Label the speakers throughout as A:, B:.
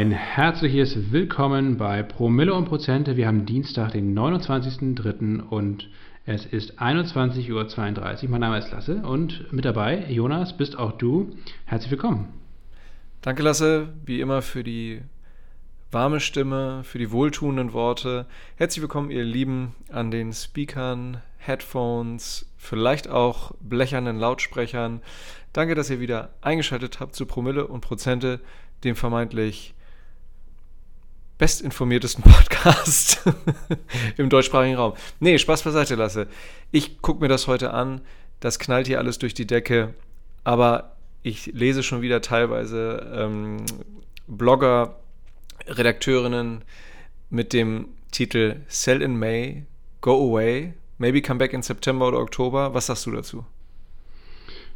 A: Ein herzliches Willkommen bei Promille und Prozente. Wir haben Dienstag, den 29.03. und es ist 21.32 Uhr. Mein Name ist Lasse und mit dabei, Jonas, bist auch du. Herzlich willkommen.
B: Danke, Lasse, wie immer für die warme Stimme, für die wohltuenden Worte. Herzlich willkommen, ihr Lieben, an den Speakern, Headphones, vielleicht auch blechernen Lautsprechern. Danke, dass ihr wieder eingeschaltet habt zu Promille und Prozente, dem vermeintlich bestinformiertesten Podcast im deutschsprachigen Raum. Nee, Spaß beiseite lasse. Ich gucke mir das heute an. Das knallt hier alles durch die Decke. Aber ich lese schon wieder teilweise ähm, Blogger, Redakteurinnen mit dem Titel Sell in May, Go Away, Maybe Come Back in September oder Oktober. Was sagst du dazu?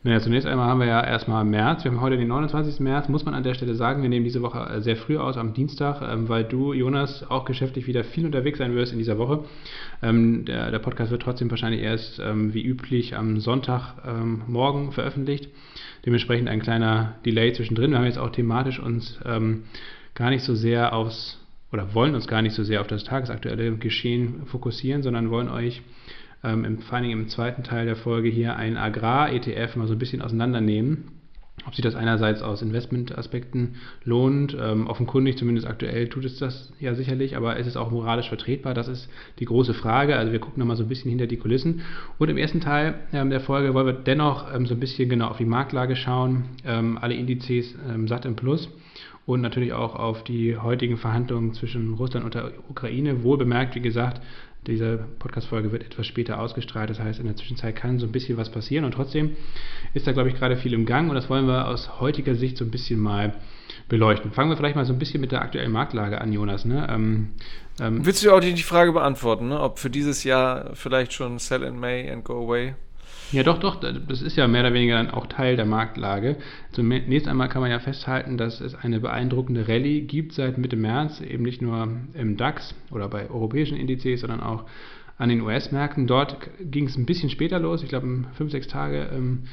A: Naja, zunächst einmal haben wir ja erstmal März. Wir haben heute den 29. März, muss man an der Stelle sagen. Wir nehmen diese Woche äh, sehr früh aus, am Dienstag, ähm, weil du, Jonas, auch geschäftlich wieder viel unterwegs sein wirst in dieser Woche. Ähm, der, der, Podcast wird trotzdem wahrscheinlich erst ähm, wie üblich am Sonntagmorgen veröffentlicht. Dementsprechend ein kleiner Delay zwischendrin. Wir haben jetzt auch thematisch uns gar nicht so sehr aufs oder wollen uns gar nicht so sehr auf das tagesaktuelle Geschehen fokussieren, sondern wollen euch ähm, im, vor allem im zweiten Teil der Folge hier einen Agrar-ETF mal so ein bisschen auseinandernehmen. Ob sich das einerseits aus Investmentaspekten lohnt, ähm, offenkundig zumindest aktuell tut es das ja sicherlich, aber ist es auch moralisch vertretbar? Das ist die große Frage. Also wir gucken nochmal so ein bisschen hinter die Kulissen. Und im ersten Teil ähm, der Folge wollen wir dennoch ähm, so ein bisschen genau auf die Marktlage schauen, ähm, alle Indizes ähm, satt im Plus und natürlich auch auf die heutigen Verhandlungen zwischen Russland und der Ukraine. Wohl bemerkt, wie gesagt, diese Podcast-Folge wird etwas später ausgestrahlt, das heißt, in der Zwischenzeit kann so ein bisschen was passieren und trotzdem ist da, glaube ich, gerade viel im Gang und das wollen wir aus heutiger Sicht so ein bisschen mal beleuchten. Fangen wir vielleicht mal so ein bisschen mit der aktuellen Marktlage an, Jonas. Ne? Ähm,
B: ähm, Willst du auch die Frage beantworten, ne? ob für dieses Jahr vielleicht schon Sell in May and Go Away
A: ja, doch, doch, das ist ja mehr oder weniger dann auch Teil der Marktlage. Zunächst einmal kann man ja festhalten, dass es eine beeindruckende Rallye gibt seit Mitte März, eben nicht nur im DAX oder bei europäischen Indizes, sondern auch an den US-Märkten. Dort ging es ein bisschen später los, ich glaube fünf, sechs Tage ähm,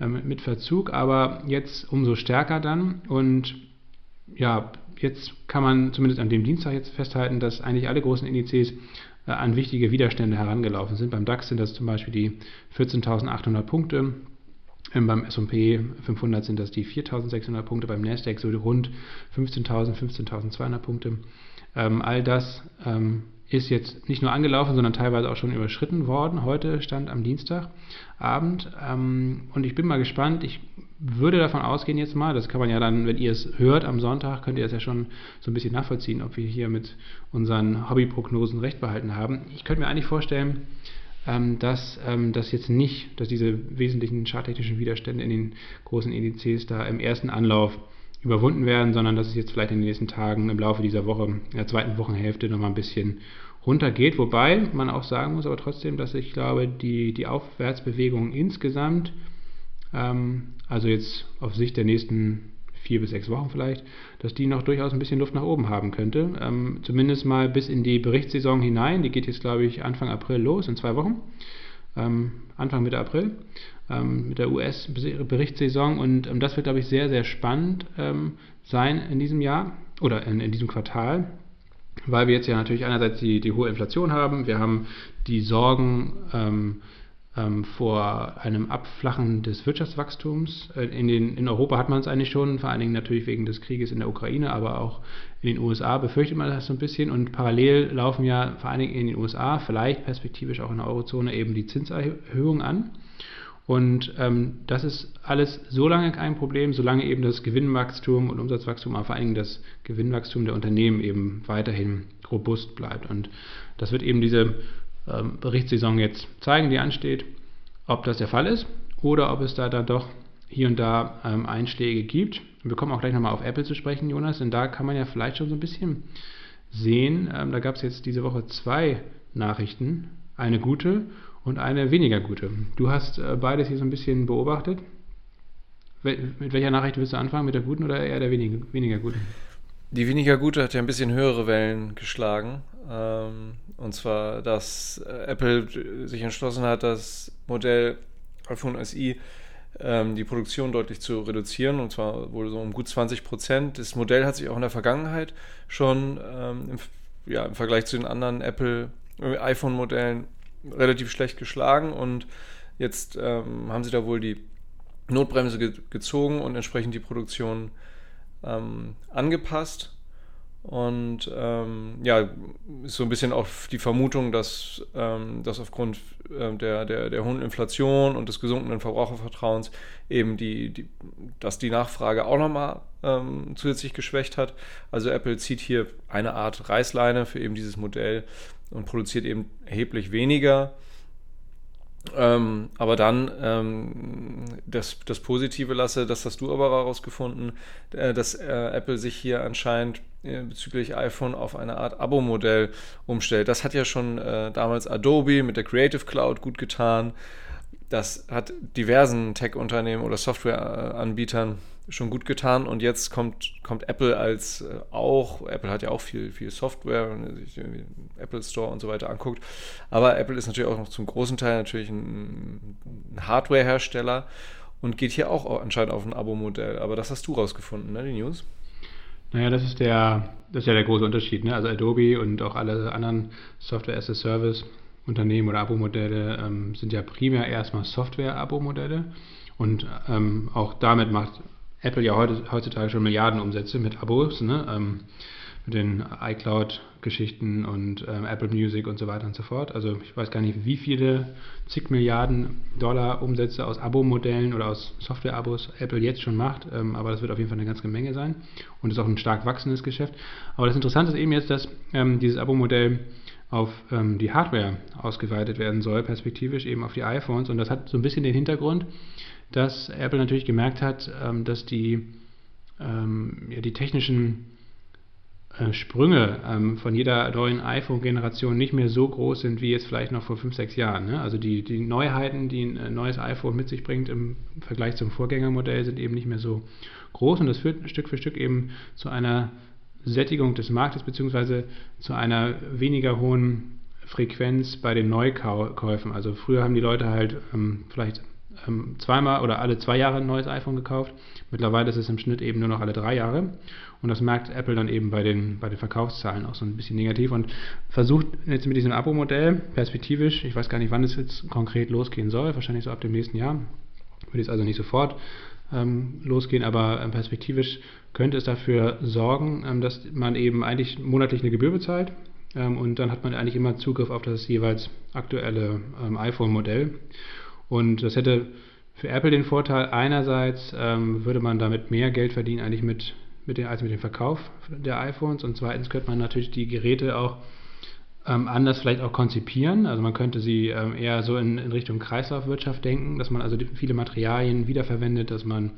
A: ähm, mit Verzug, aber jetzt umso stärker dann. Und ja, jetzt kann man zumindest an dem Dienstag jetzt festhalten, dass eigentlich alle großen Indizes an wichtige Widerstände herangelaufen sind. Beim DAX sind das zum Beispiel die 14.800 Punkte. Ähm, beim S&P 500 sind das die 4.600 Punkte, beim Nasdaq so rund 15.000, 15.200 Punkte. Ähm, all das ähm, ist jetzt nicht nur angelaufen, sondern teilweise auch schon überschritten worden. Heute stand am Dienstagabend. Ähm, und ich bin mal gespannt. Ich würde davon ausgehen jetzt mal, das kann man ja dann, wenn ihr es hört am Sonntag, könnt ihr es ja schon so ein bisschen nachvollziehen, ob wir hier mit unseren Hobbyprognosen recht behalten haben. Ich könnte mir eigentlich vorstellen, ähm, dass ähm, das jetzt nicht, dass diese wesentlichen charttechnischen Widerstände in den großen Indizes da im ersten Anlauf überwunden werden, sondern dass es jetzt vielleicht in den nächsten Tagen im Laufe dieser Woche, der zweiten Wochenhälfte, nochmal ein bisschen runtergeht. Wobei man auch sagen muss, aber trotzdem, dass ich glaube, die, die Aufwärtsbewegung insgesamt, ähm, also jetzt auf Sicht der nächsten vier bis sechs Wochen vielleicht, dass die noch durchaus ein bisschen Luft nach oben haben könnte. Ähm, zumindest mal bis in die Berichtssaison hinein. Die geht jetzt, glaube ich, Anfang April los, in zwei Wochen. Ähm, Anfang Mitte April ähm, mit der US-Berichtssaison und ähm, das wird, glaube ich, sehr, sehr spannend ähm, sein in diesem Jahr oder in, in, diesem Quartal, weil wir jetzt ja natürlich einerseits die, die hohe Inflation haben, wir haben die Sorgen ähm, ähm, vor einem Abflachen des Wirtschaftswachstums. Äh, in, den, in Europa hat man es eigentlich schon, vor allen Dingen natürlich wegen des Krieges in der Ukraine, aber auch in den USA befürchtet man das so ein bisschen und parallel laufen ja vor allen Dingen in den USA, vielleicht perspektivisch auch in der Eurozone eben die Zinserhöhungen an. Und ähm, das ist alles so lange kein Problem, solange eben das Gewinnwachstum und Umsatzwachstum, aber vor allen Dingen das Gewinnwachstum der Unternehmen eben weiterhin robust bleibt. Und das wird eben diese ähm, Berichtssaison jetzt zeigen, die ansteht, ob das der Fall ist oder ob es da dann doch hier und da ähm, Einschläge gibt. Wir kommen auch gleich nochmal auf Apple zu sprechen, Jonas, denn da kann man ja vielleicht schon so ein bisschen sehen. Ähm, da gab es jetzt diese Woche zwei Nachrichten, eine gute und eine weniger gute. Du hast äh, beides hier so ein bisschen beobachtet. Mit welcher Nachricht willst du anfangen? Mit der guten oder eher der weniger, weniger guten?
B: Die weniger gute hat ja ein bisschen höhere Wellen geschlagen. Ähm, und zwar, dass äh, Apple sich entschlossen hat, das Modell iPhone SE ähm, die Produktion deutlich zu reduzieren und zwar wohl so um gut 20 Prozent. Das Modell hat sich auch in der Vergangenheit schon ähm, im, ja, im Vergleich zu den anderen Apple äh, iPhone-Modellen relativ schlecht geschlagen und jetzt ähm, haben sie da wohl die Notbremse ge gezogen und entsprechend die Produktion ähm, angepasst. Und ähm, ja, ist so ein bisschen auch die Vermutung, dass, ähm, dass aufgrund äh, der, der, der hohen Inflation und des gesunkenen Verbrauchervertrauens eben die, die, dass die Nachfrage auch nochmal ähm, zusätzlich geschwächt hat. Also Apple zieht hier eine Art Reißleine für eben dieses Modell und produziert eben erheblich weniger. Ähm, aber dann ähm, das, das Positive lasse, das hast du aber herausgefunden, äh, dass äh, Apple sich hier anscheinend äh, bezüglich iPhone auf eine Art Abo-Modell umstellt. Das hat ja schon äh, damals Adobe mit der Creative Cloud gut getan. Das hat diversen Tech-Unternehmen oder Software-Anbietern schon gut getan und jetzt kommt, kommt Apple als äh, auch, Apple hat ja auch viel, viel Software, wenn man sich den Apple Store und so weiter anguckt, aber Apple ist natürlich auch noch zum großen Teil natürlich ein, ein Hardware-Hersteller und geht hier auch anscheinend auf ein Abo-Modell, aber das hast du rausgefunden, ne, die News?
A: Naja, das ist der, das ist ja der große Unterschied, ne? also Adobe und auch alle anderen Software as a Service Unternehmen oder Abo-Modelle ähm, sind ja primär erstmal Software-Abo-Modelle und ähm, auch damit macht Apple ja heutzutage schon Milliardenumsätze mit Abos, ne? ähm, mit den iCloud-Geschichten und ähm, Apple Music und so weiter und so fort. Also ich weiß gar nicht, wie viele zig Milliarden Dollar Umsätze aus Abo-Modellen oder aus Software-Abos Apple jetzt schon macht, ähm, aber das wird auf jeden Fall eine ganze Menge sein und ist auch ein stark wachsendes Geschäft. Aber das Interessante ist eben jetzt, dass ähm, dieses Abo-Modell auf ähm, die Hardware ausgeweitet werden soll, perspektivisch eben auf die iPhones. Und das hat so ein bisschen den Hintergrund, dass Apple natürlich gemerkt hat, ähm, dass die, ähm, ja, die technischen äh, Sprünge ähm, von jeder neuen iPhone-Generation nicht mehr so groß sind wie jetzt vielleicht noch vor 5, 6 Jahren. Ne? Also die, die Neuheiten, die ein äh, neues iPhone mit sich bringt im Vergleich zum Vorgängermodell, sind eben nicht mehr so groß und das führt Stück für Stück eben zu einer Sättigung des Marktes beziehungsweise zu einer weniger hohen Frequenz bei den Neukäufen. Also früher haben die Leute halt ähm, vielleicht ähm, zweimal oder alle zwei Jahre ein neues iPhone gekauft. Mittlerweile ist es im Schnitt eben nur noch alle drei Jahre. Und das merkt Apple dann eben bei den, bei den Verkaufszahlen auch so ein bisschen negativ und versucht jetzt mit diesem Abo-Modell perspektivisch, ich weiß gar nicht, wann es jetzt konkret losgehen soll, wahrscheinlich so ab dem nächsten Jahr, würde jetzt also nicht sofort ähm, losgehen, aber ähm, perspektivisch könnte es dafür sorgen, ähm, dass man eben eigentlich monatlich eine Gebühr bezahlt ähm, und dann hat man eigentlich immer Zugriff auf das jeweils aktuelle ähm, iPhone-Modell. Und das hätte für Apple den Vorteil, einerseits ähm, würde man damit mehr Geld verdienen eigentlich mit, mit den, als mit dem Verkauf der iPhones und zweitens könnte man natürlich die Geräte auch ähm, anders vielleicht auch konzipieren. Also man könnte sie ähm, eher so in, in, Richtung Kreislaufwirtschaft denken, dass man also viele Materialien wiederverwendet, dass man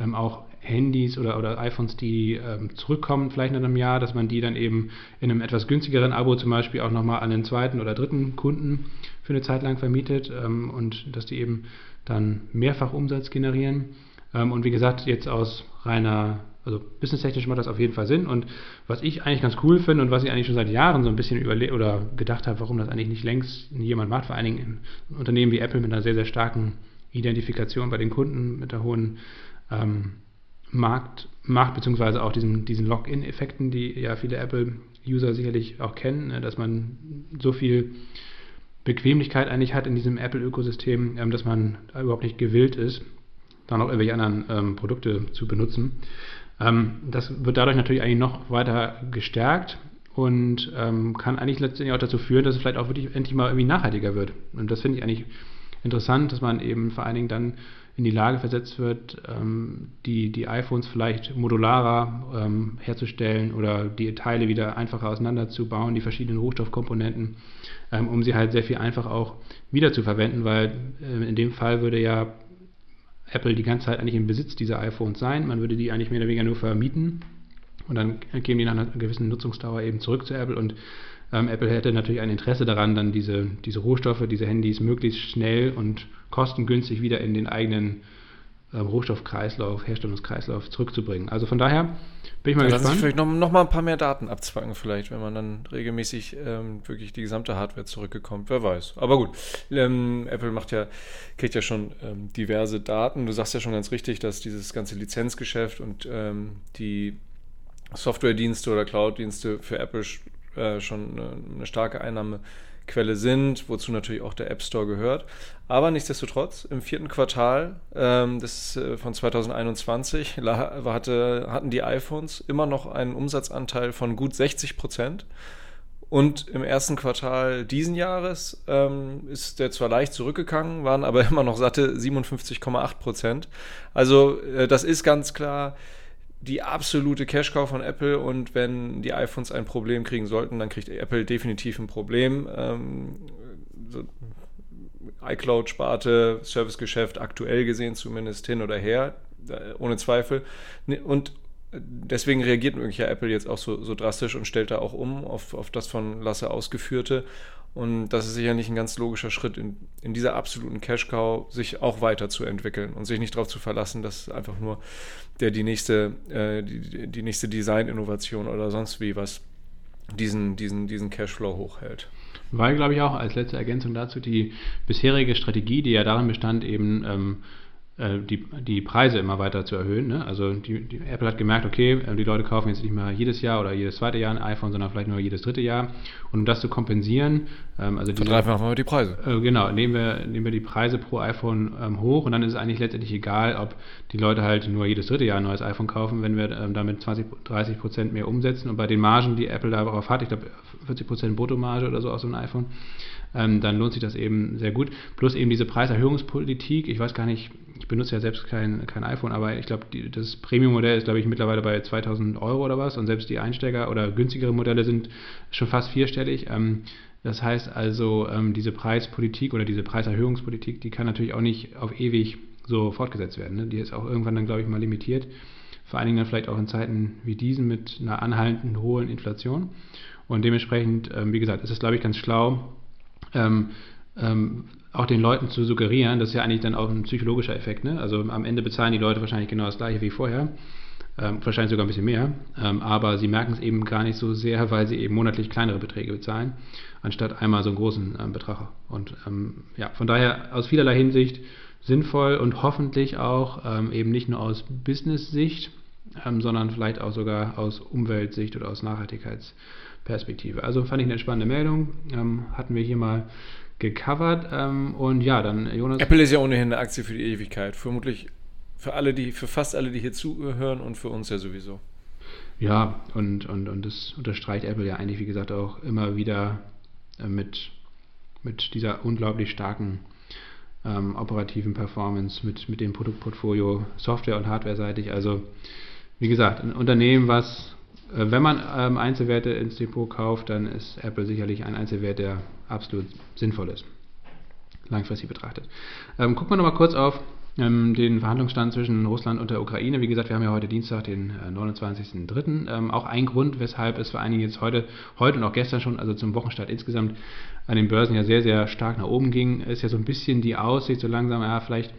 A: ähm, auch Handys oder, oder iPhones, die ähm, zurückkommen, vielleicht in einem Jahr, dass man die dann eben in einem etwas günstigeren Abo zum Beispiel auch nochmal an den zweiten oder dritten Kunden für eine Zeit lang vermietet ähm, und dass die eben dann mehrfach Umsatz generieren. Ähm, und wie gesagt, jetzt aus reiner also businesstechnisch macht das auf jeden Fall Sinn. Und was ich eigentlich ganz cool finde und was ich eigentlich schon seit Jahren so ein bisschen überlegt oder gedacht habe, warum das eigentlich nicht längst jemand macht, vor allen Dingen in Unternehmen wie Apple mit einer sehr, sehr starken Identifikation bei den Kunden, mit der hohen ähm, Markt, Markt beziehungsweise auch diesen, diesen Login-Effekten, die ja viele Apple-User sicherlich auch kennen, ne, dass man so viel Bequemlichkeit eigentlich hat in diesem Apple-Ökosystem, ähm, dass man überhaupt nicht gewillt ist, dann auch irgendwelche anderen ähm, Produkte zu benutzen. Ähm, das wird dadurch natürlich eigentlich noch weiter gestärkt und ähm, kann eigentlich letztendlich auch dazu führen, dass es vielleicht auch wirklich endlich mal irgendwie nachhaltiger wird. Und das finde ich eigentlich interessant, dass man eben vor allen Dingen dann in die Lage versetzt wird, ähm, die, die iPhones vielleicht modularer ähm, herzustellen oder die Teile wieder einfacher auseinanderzubauen, die verschiedenen Rohstoffkomponenten, ähm, um sie halt sehr viel einfacher auch wieder zu verwenden, weil äh, in dem Fall würde ja Apple die ganze Zeit eigentlich im Besitz dieser iPhones sein. Man würde die eigentlich mehr oder weniger nur vermieten und dann kämen die nach einer gewissen Nutzungsdauer eben zurück zu Apple und ähm, Apple hätte natürlich ein Interesse daran, dann diese, diese Rohstoffe, diese Handys möglichst schnell und kostengünstig wieder in den eigenen ähm, Rohstoffkreislauf, Herstellungskreislauf zurückzubringen. Also von daher bin ich mal
B: ja,
A: gespannt.
B: Sich vielleicht noch, noch mal ein paar mehr Daten abzwacken, vielleicht, wenn man dann regelmäßig ähm, wirklich die gesamte Hardware zurückgekommt. Wer weiß. Aber gut, ähm, Apple macht ja, kriegt ja schon ähm, diverse Daten. Du sagst ja schon ganz richtig, dass dieses ganze Lizenzgeschäft und ähm, die Softwaredienste oder Cloud-Dienste für Apple äh, schon eine, eine starke Einnahme Quelle sind, wozu natürlich auch der App Store gehört. Aber nichtsdestotrotz, im vierten Quartal ähm, des, äh, von 2021 hatte, hatten die iPhones immer noch einen Umsatzanteil von gut 60 Prozent. Und im ersten Quartal diesen Jahres ähm, ist der zwar leicht zurückgegangen, waren aber immer noch satte 57,8 Prozent. Also äh, das ist ganz klar die absolute Cash-Cow von Apple und wenn die iPhones ein Problem kriegen sollten, dann kriegt Apple definitiv ein Problem. Ähm, so iCloud-Sparte, Servicegeschäft aktuell gesehen zumindest hin oder her, äh, ohne Zweifel. Und deswegen reagiert möglicherweise Apple jetzt auch so, so drastisch und stellt da auch um auf, auf das von Lasse ausgeführte. Und das ist sicherlich ein ganz logischer Schritt, in, in dieser absoluten Cash-Cow sich auch weiterzuentwickeln und sich nicht darauf zu verlassen, dass einfach nur der die nächste, äh, die, die nächste Design-Innovation oder sonst wie was diesen, diesen, diesen Cashflow hochhält.
A: Weil, glaube ich, auch als letzte Ergänzung dazu die bisherige Strategie, die ja darin bestand, eben ähm, äh, die, die Preise immer weiter zu erhöhen. Ne? Also die, die, Apple hat gemerkt, okay, äh, die Leute kaufen jetzt nicht mehr jedes Jahr oder jedes zweite Jahr ein iPhone, sondern vielleicht nur jedes dritte Jahr. Und um das zu kompensieren,
B: ähm, also verdreifachen wir die Preise.
A: Äh, genau, nehmen wir, nehmen wir die Preise pro iPhone ähm, hoch und dann ist es eigentlich letztendlich egal, ob die Leute halt nur jedes dritte Jahr ein neues iPhone kaufen, wenn wir ähm, damit 20, 30 Prozent mehr umsetzen. Und bei den Margen, die Apple darauf hat, ich glaube 40 Prozent Bruttomarge oder so aus so einem iPhone, ähm, dann lohnt sich das eben sehr gut. Plus eben diese Preiserhöhungspolitik, ich weiß gar nicht, ich benutze ja selbst kein, kein iPhone, aber ich glaube, das Premium-Modell ist, glaube ich, mittlerweile bei 2000 Euro oder was und selbst die Einsteiger oder günstigere Modelle sind schon fast vierstellig. Ähm, das heißt also, ähm, diese Preispolitik oder diese Preiserhöhungspolitik, die kann natürlich auch nicht auf ewig so fortgesetzt werden. Ne? Die ist auch irgendwann dann, glaube ich, mal limitiert. Vor allen Dingen dann vielleicht auch in Zeiten wie diesen mit einer anhaltenden hohen Inflation. Und dementsprechend, ähm, wie gesagt, ist es, glaube ich, ganz schlau, ähm, ähm, auch den Leuten zu suggerieren, das ist ja eigentlich dann auch ein psychologischer Effekt. Ne? Also am Ende bezahlen die Leute wahrscheinlich genau das gleiche wie vorher, ähm, wahrscheinlich sogar ein bisschen mehr, ähm, aber sie merken es eben gar nicht so sehr, weil sie eben monatlich kleinere Beträge bezahlen, anstatt einmal so einen großen ähm, Betrag. Und ähm, ja, von daher aus vielerlei Hinsicht sinnvoll und hoffentlich auch ähm, eben nicht nur aus Business-Sicht, sondern vielleicht auch sogar aus Umweltsicht oder aus Nachhaltigkeitsperspektive. Also fand ich eine spannende Meldung. hatten wir hier mal gecovert. Ähm, und ja, dann
B: Jonas. Apple ist ja ohnehin eine Aktie für die Ewigkeit. Vermutlich für alle, die, für fast alle, die hier zuhören und für uns ja sowieso.
A: Ja, und, und, und das unterstreicht Apple ja eigentlich, wie gesagt, auch immer wieder äh, mit, mit dieser unglaublich starken ähm, operativen Performance, mit, mit dem Produktportfolio Software- und Hardware-seitig. Also, wie gesagt, ein Unternehmen, was äh, wenn man ähm, Einzelwerte ins Depot kauft, dann ist Apple sicherlich ein Einzelwert, der absolut sinnvoll ist, langfristig betrachtet. Ähm, gucken wir nochmal kurz auf ähm, den Verhandlungsstand zwischen Russland und der Ukraine. Wie gesagt, wir haben ja heute Dienstag, den äh, 29.03. Ähm, auch ein Grund, weshalb es vor allen Dingen jetzt heute, heute und auch gestern schon, also zum Wochenstart insgesamt an den Börsen ja sehr, sehr stark nach oben ging, ist ja so ein bisschen die Aussicht, so langsam, ja, vielleicht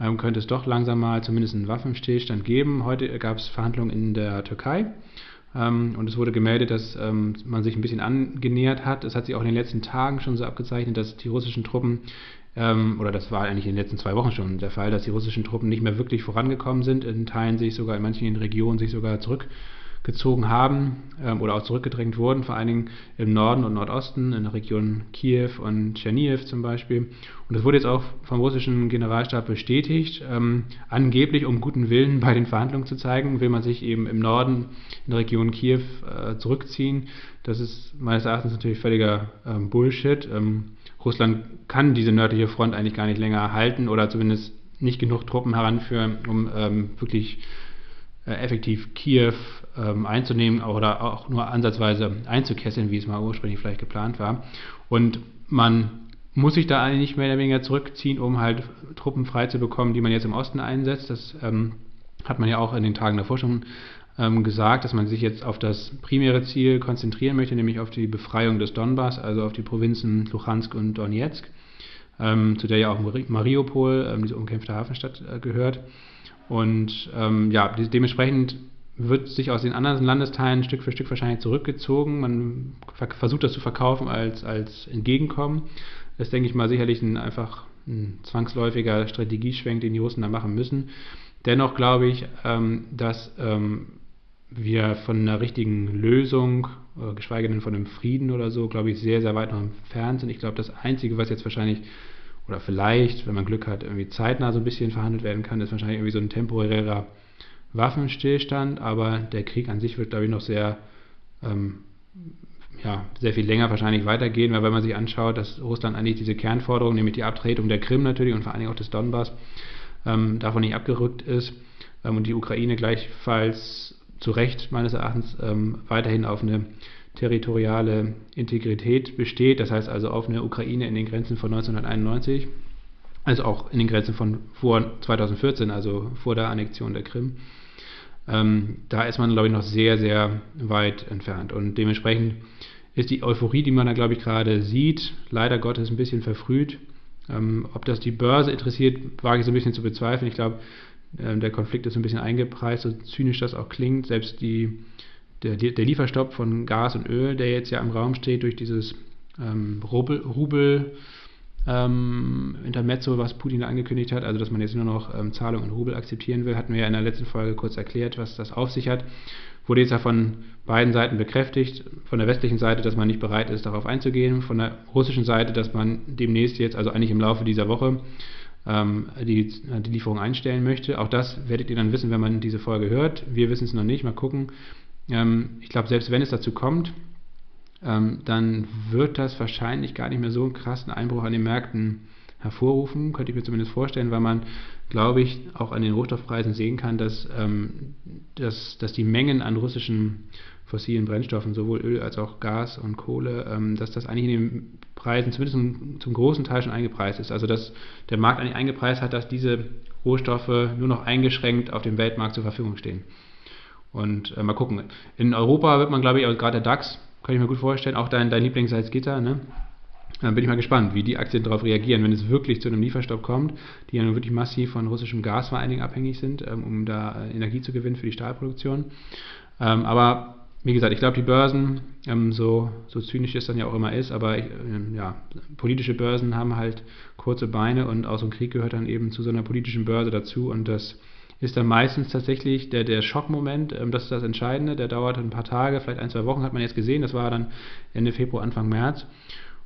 A: ähm, könnte es doch langsam mal zumindest einen Waffenstillstand geben. Heute gab es Verhandlungen in der Türkei und es wurde gemeldet, dass ähm, man sich ein bisschen angenähert hat. Es hat sich auch in den letzten Tagen schon so abgezeichnet, dass die russischen Truppen, ähm, oder das war eigentlich in den letzten zwei Wochen schon der Fall, dass die russischen Truppen nicht mehr wirklich vorangekommen sind, in Teilen sich sogar, in manchen Regionen sich sogar zurück gezogen haben ähm, oder auch zurückgedrängt wurden, vor allen Dingen im Norden und Nordosten, in der Region Kiew und Tschernihiv zum Beispiel. Und das wurde jetzt auch vom russischen Generalstab bestätigt. Ähm, angeblich, um guten Willen bei den Verhandlungen zu zeigen, will man sich eben im Norden in der Region Kiew äh, zurückziehen. Das ist meines Erachtens natürlich völliger ähm, Bullshit. Ähm, Russland kann diese nördliche Front eigentlich gar nicht länger halten oder zumindest nicht genug Truppen heranführen, um ähm, wirklich effektiv Kiew ähm, einzunehmen oder auch nur ansatzweise einzukesseln, wie es mal ursprünglich vielleicht geplant war. Und man muss sich da eigentlich mehr oder weniger zurückziehen, um halt Truppen frei zu bekommen, die man jetzt im Osten einsetzt. Das ähm, hat man ja auch in den Tagen davor schon ähm, gesagt, dass man sich jetzt auf das primäre Ziel konzentrieren möchte, nämlich auf die Befreiung des Donbass, also auf die Provinzen Luhansk und Donetsk. ähm, zu der ja auch Mariupol, ähm, diese umkämpfte Hafenstadt, äh, gehört. Und ähm, ja, dementsprechend wird sich aus den anderen Landesteilen Stück für Stück wahrscheinlich zurückgezogen. Man versucht das zu verkaufen als, als Entgegenkommen. Das ist, denke ich mal, sicherlich ein einfach ein zwangsläufiger Strategieschwenk, den die Russen da machen müssen. Dennoch glaube ich, ähm, dass ähm, wir von einer richtigen Lösung, äh, geschweige denn von einem Frieden oder so, glaube ich, sehr, sehr weit noch entfernt sind. Ich glaube, das Einzige, was jetzt wahrscheinlich oder vielleicht, wenn man Glück hat, irgendwie zeitnah so ein bisschen verhandelt werden kann, ist wahrscheinlich irgendwie so ein temporärer Waffenstillstand, aber der Krieg an sich wird, glaube ich, noch sehr, ähm, ja, sehr viel länger wahrscheinlich weitergehen, weil wenn man sich anschaut, dass Russland eigentlich diese Kernforderung, nämlich die Abtretung der Krim natürlich und vor allen Dingen auch des Donbass, ähm, davon nicht abgerückt ist ähm, und die Ukraine gleichfalls zu Recht meines Erachtens ähm, weiterhin auf eine territoriale Integrität besteht, das heißt also auf eine Ukraine in den Grenzen von 1991, also auch in den Grenzen von vor 2014, also vor der Annexion der Krim. Ähm, da ist man, glaube ich, noch sehr, sehr weit entfernt. Und dementsprechend ist die Euphorie, die man da, glaube ich, gerade sieht, leider Gottes ein bisschen verfrüht. Ähm, ob das die Börse interessiert, wage ich so ein bisschen zu bezweifeln. Ich glaube, äh, der Konflikt ist ein bisschen eingepreist, so zynisch das auch klingt. Selbst die, der, der Lieferstopp von Gas und Öl, der jetzt ja im Raum steht durch dieses ähm, Rubel, Rubel ähm, Intermezzo, was Putin angekündigt hat, also dass man jetzt nur noch ähm, Zahlungen in Rubel akzeptieren will, hatten wir ja in der letzten Folge kurz erklärt, was das auf sich hat. Wurde jetzt ja von beiden Seiten bekräftigt, von der westlichen Seite, dass man nicht bereit ist, darauf einzugehen, von der russischen Seite, dass man demnächst jetzt, also eigentlich im Laufe dieser Woche, ähm, die, die Lieferung einstellen möchte. Auch das werdet ihr dann wissen, wenn man diese Folge hört. Wir wissen es noch nicht, mal gucken. Ähm, ich glaube, selbst wenn es dazu kommt, ähm, dann wird das wahrscheinlich gar nicht mehr so einen krassen Einbruch an den Märkten hervorrufen, könnte ich mir zumindest vorstellen, weil man, glaube ich, auch an den Rohstoffpreisen sehen kann, dass, ähm, dass, dass die Mengen an russischen fossilen Brennstoffen, sowohl Öl als auch Gas und Kohle, ähm, dass das eigentlich in den Preisen zumindest zum, zum, großen Teil schon eingepreist ist. Also dass der Markt eigentlich eingepreist hat, dass diese Rohstoffe nur noch eingeschränkt auf dem Weltmarkt zur Verfügung stehen. Und äh, mal gucken. In Europa wird man, glaube ich, gerade der DAX kann ich mir gut vorstellen. Auch dein, dein Lieblingssalzgitter, ne? Dann bin ich mal gespannt, wie die Aktien darauf reagieren, wenn es wirklich zu einem Lieferstopp kommt, die ja nun wirklich massiv von russischem Gas vor allen Dingen abhängig sind, ähm, um da äh, Energie zu gewinnen für die Stahlproduktion. Ähm, aber wie gesagt, ich glaube, die Börsen, ähm, so, so zynisch es dann ja auch immer ist, aber ich, äh, ja, politische Börsen haben halt kurze Beine und auch so ein Krieg gehört dann eben zu so einer politischen Börse dazu und das ist dann meistens tatsächlich der, der Schockmoment, ähm, das ist das Entscheidende, der dauert ein paar Tage, vielleicht ein, zwei Wochen hat man jetzt gesehen, das war dann Ende Februar, Anfang März.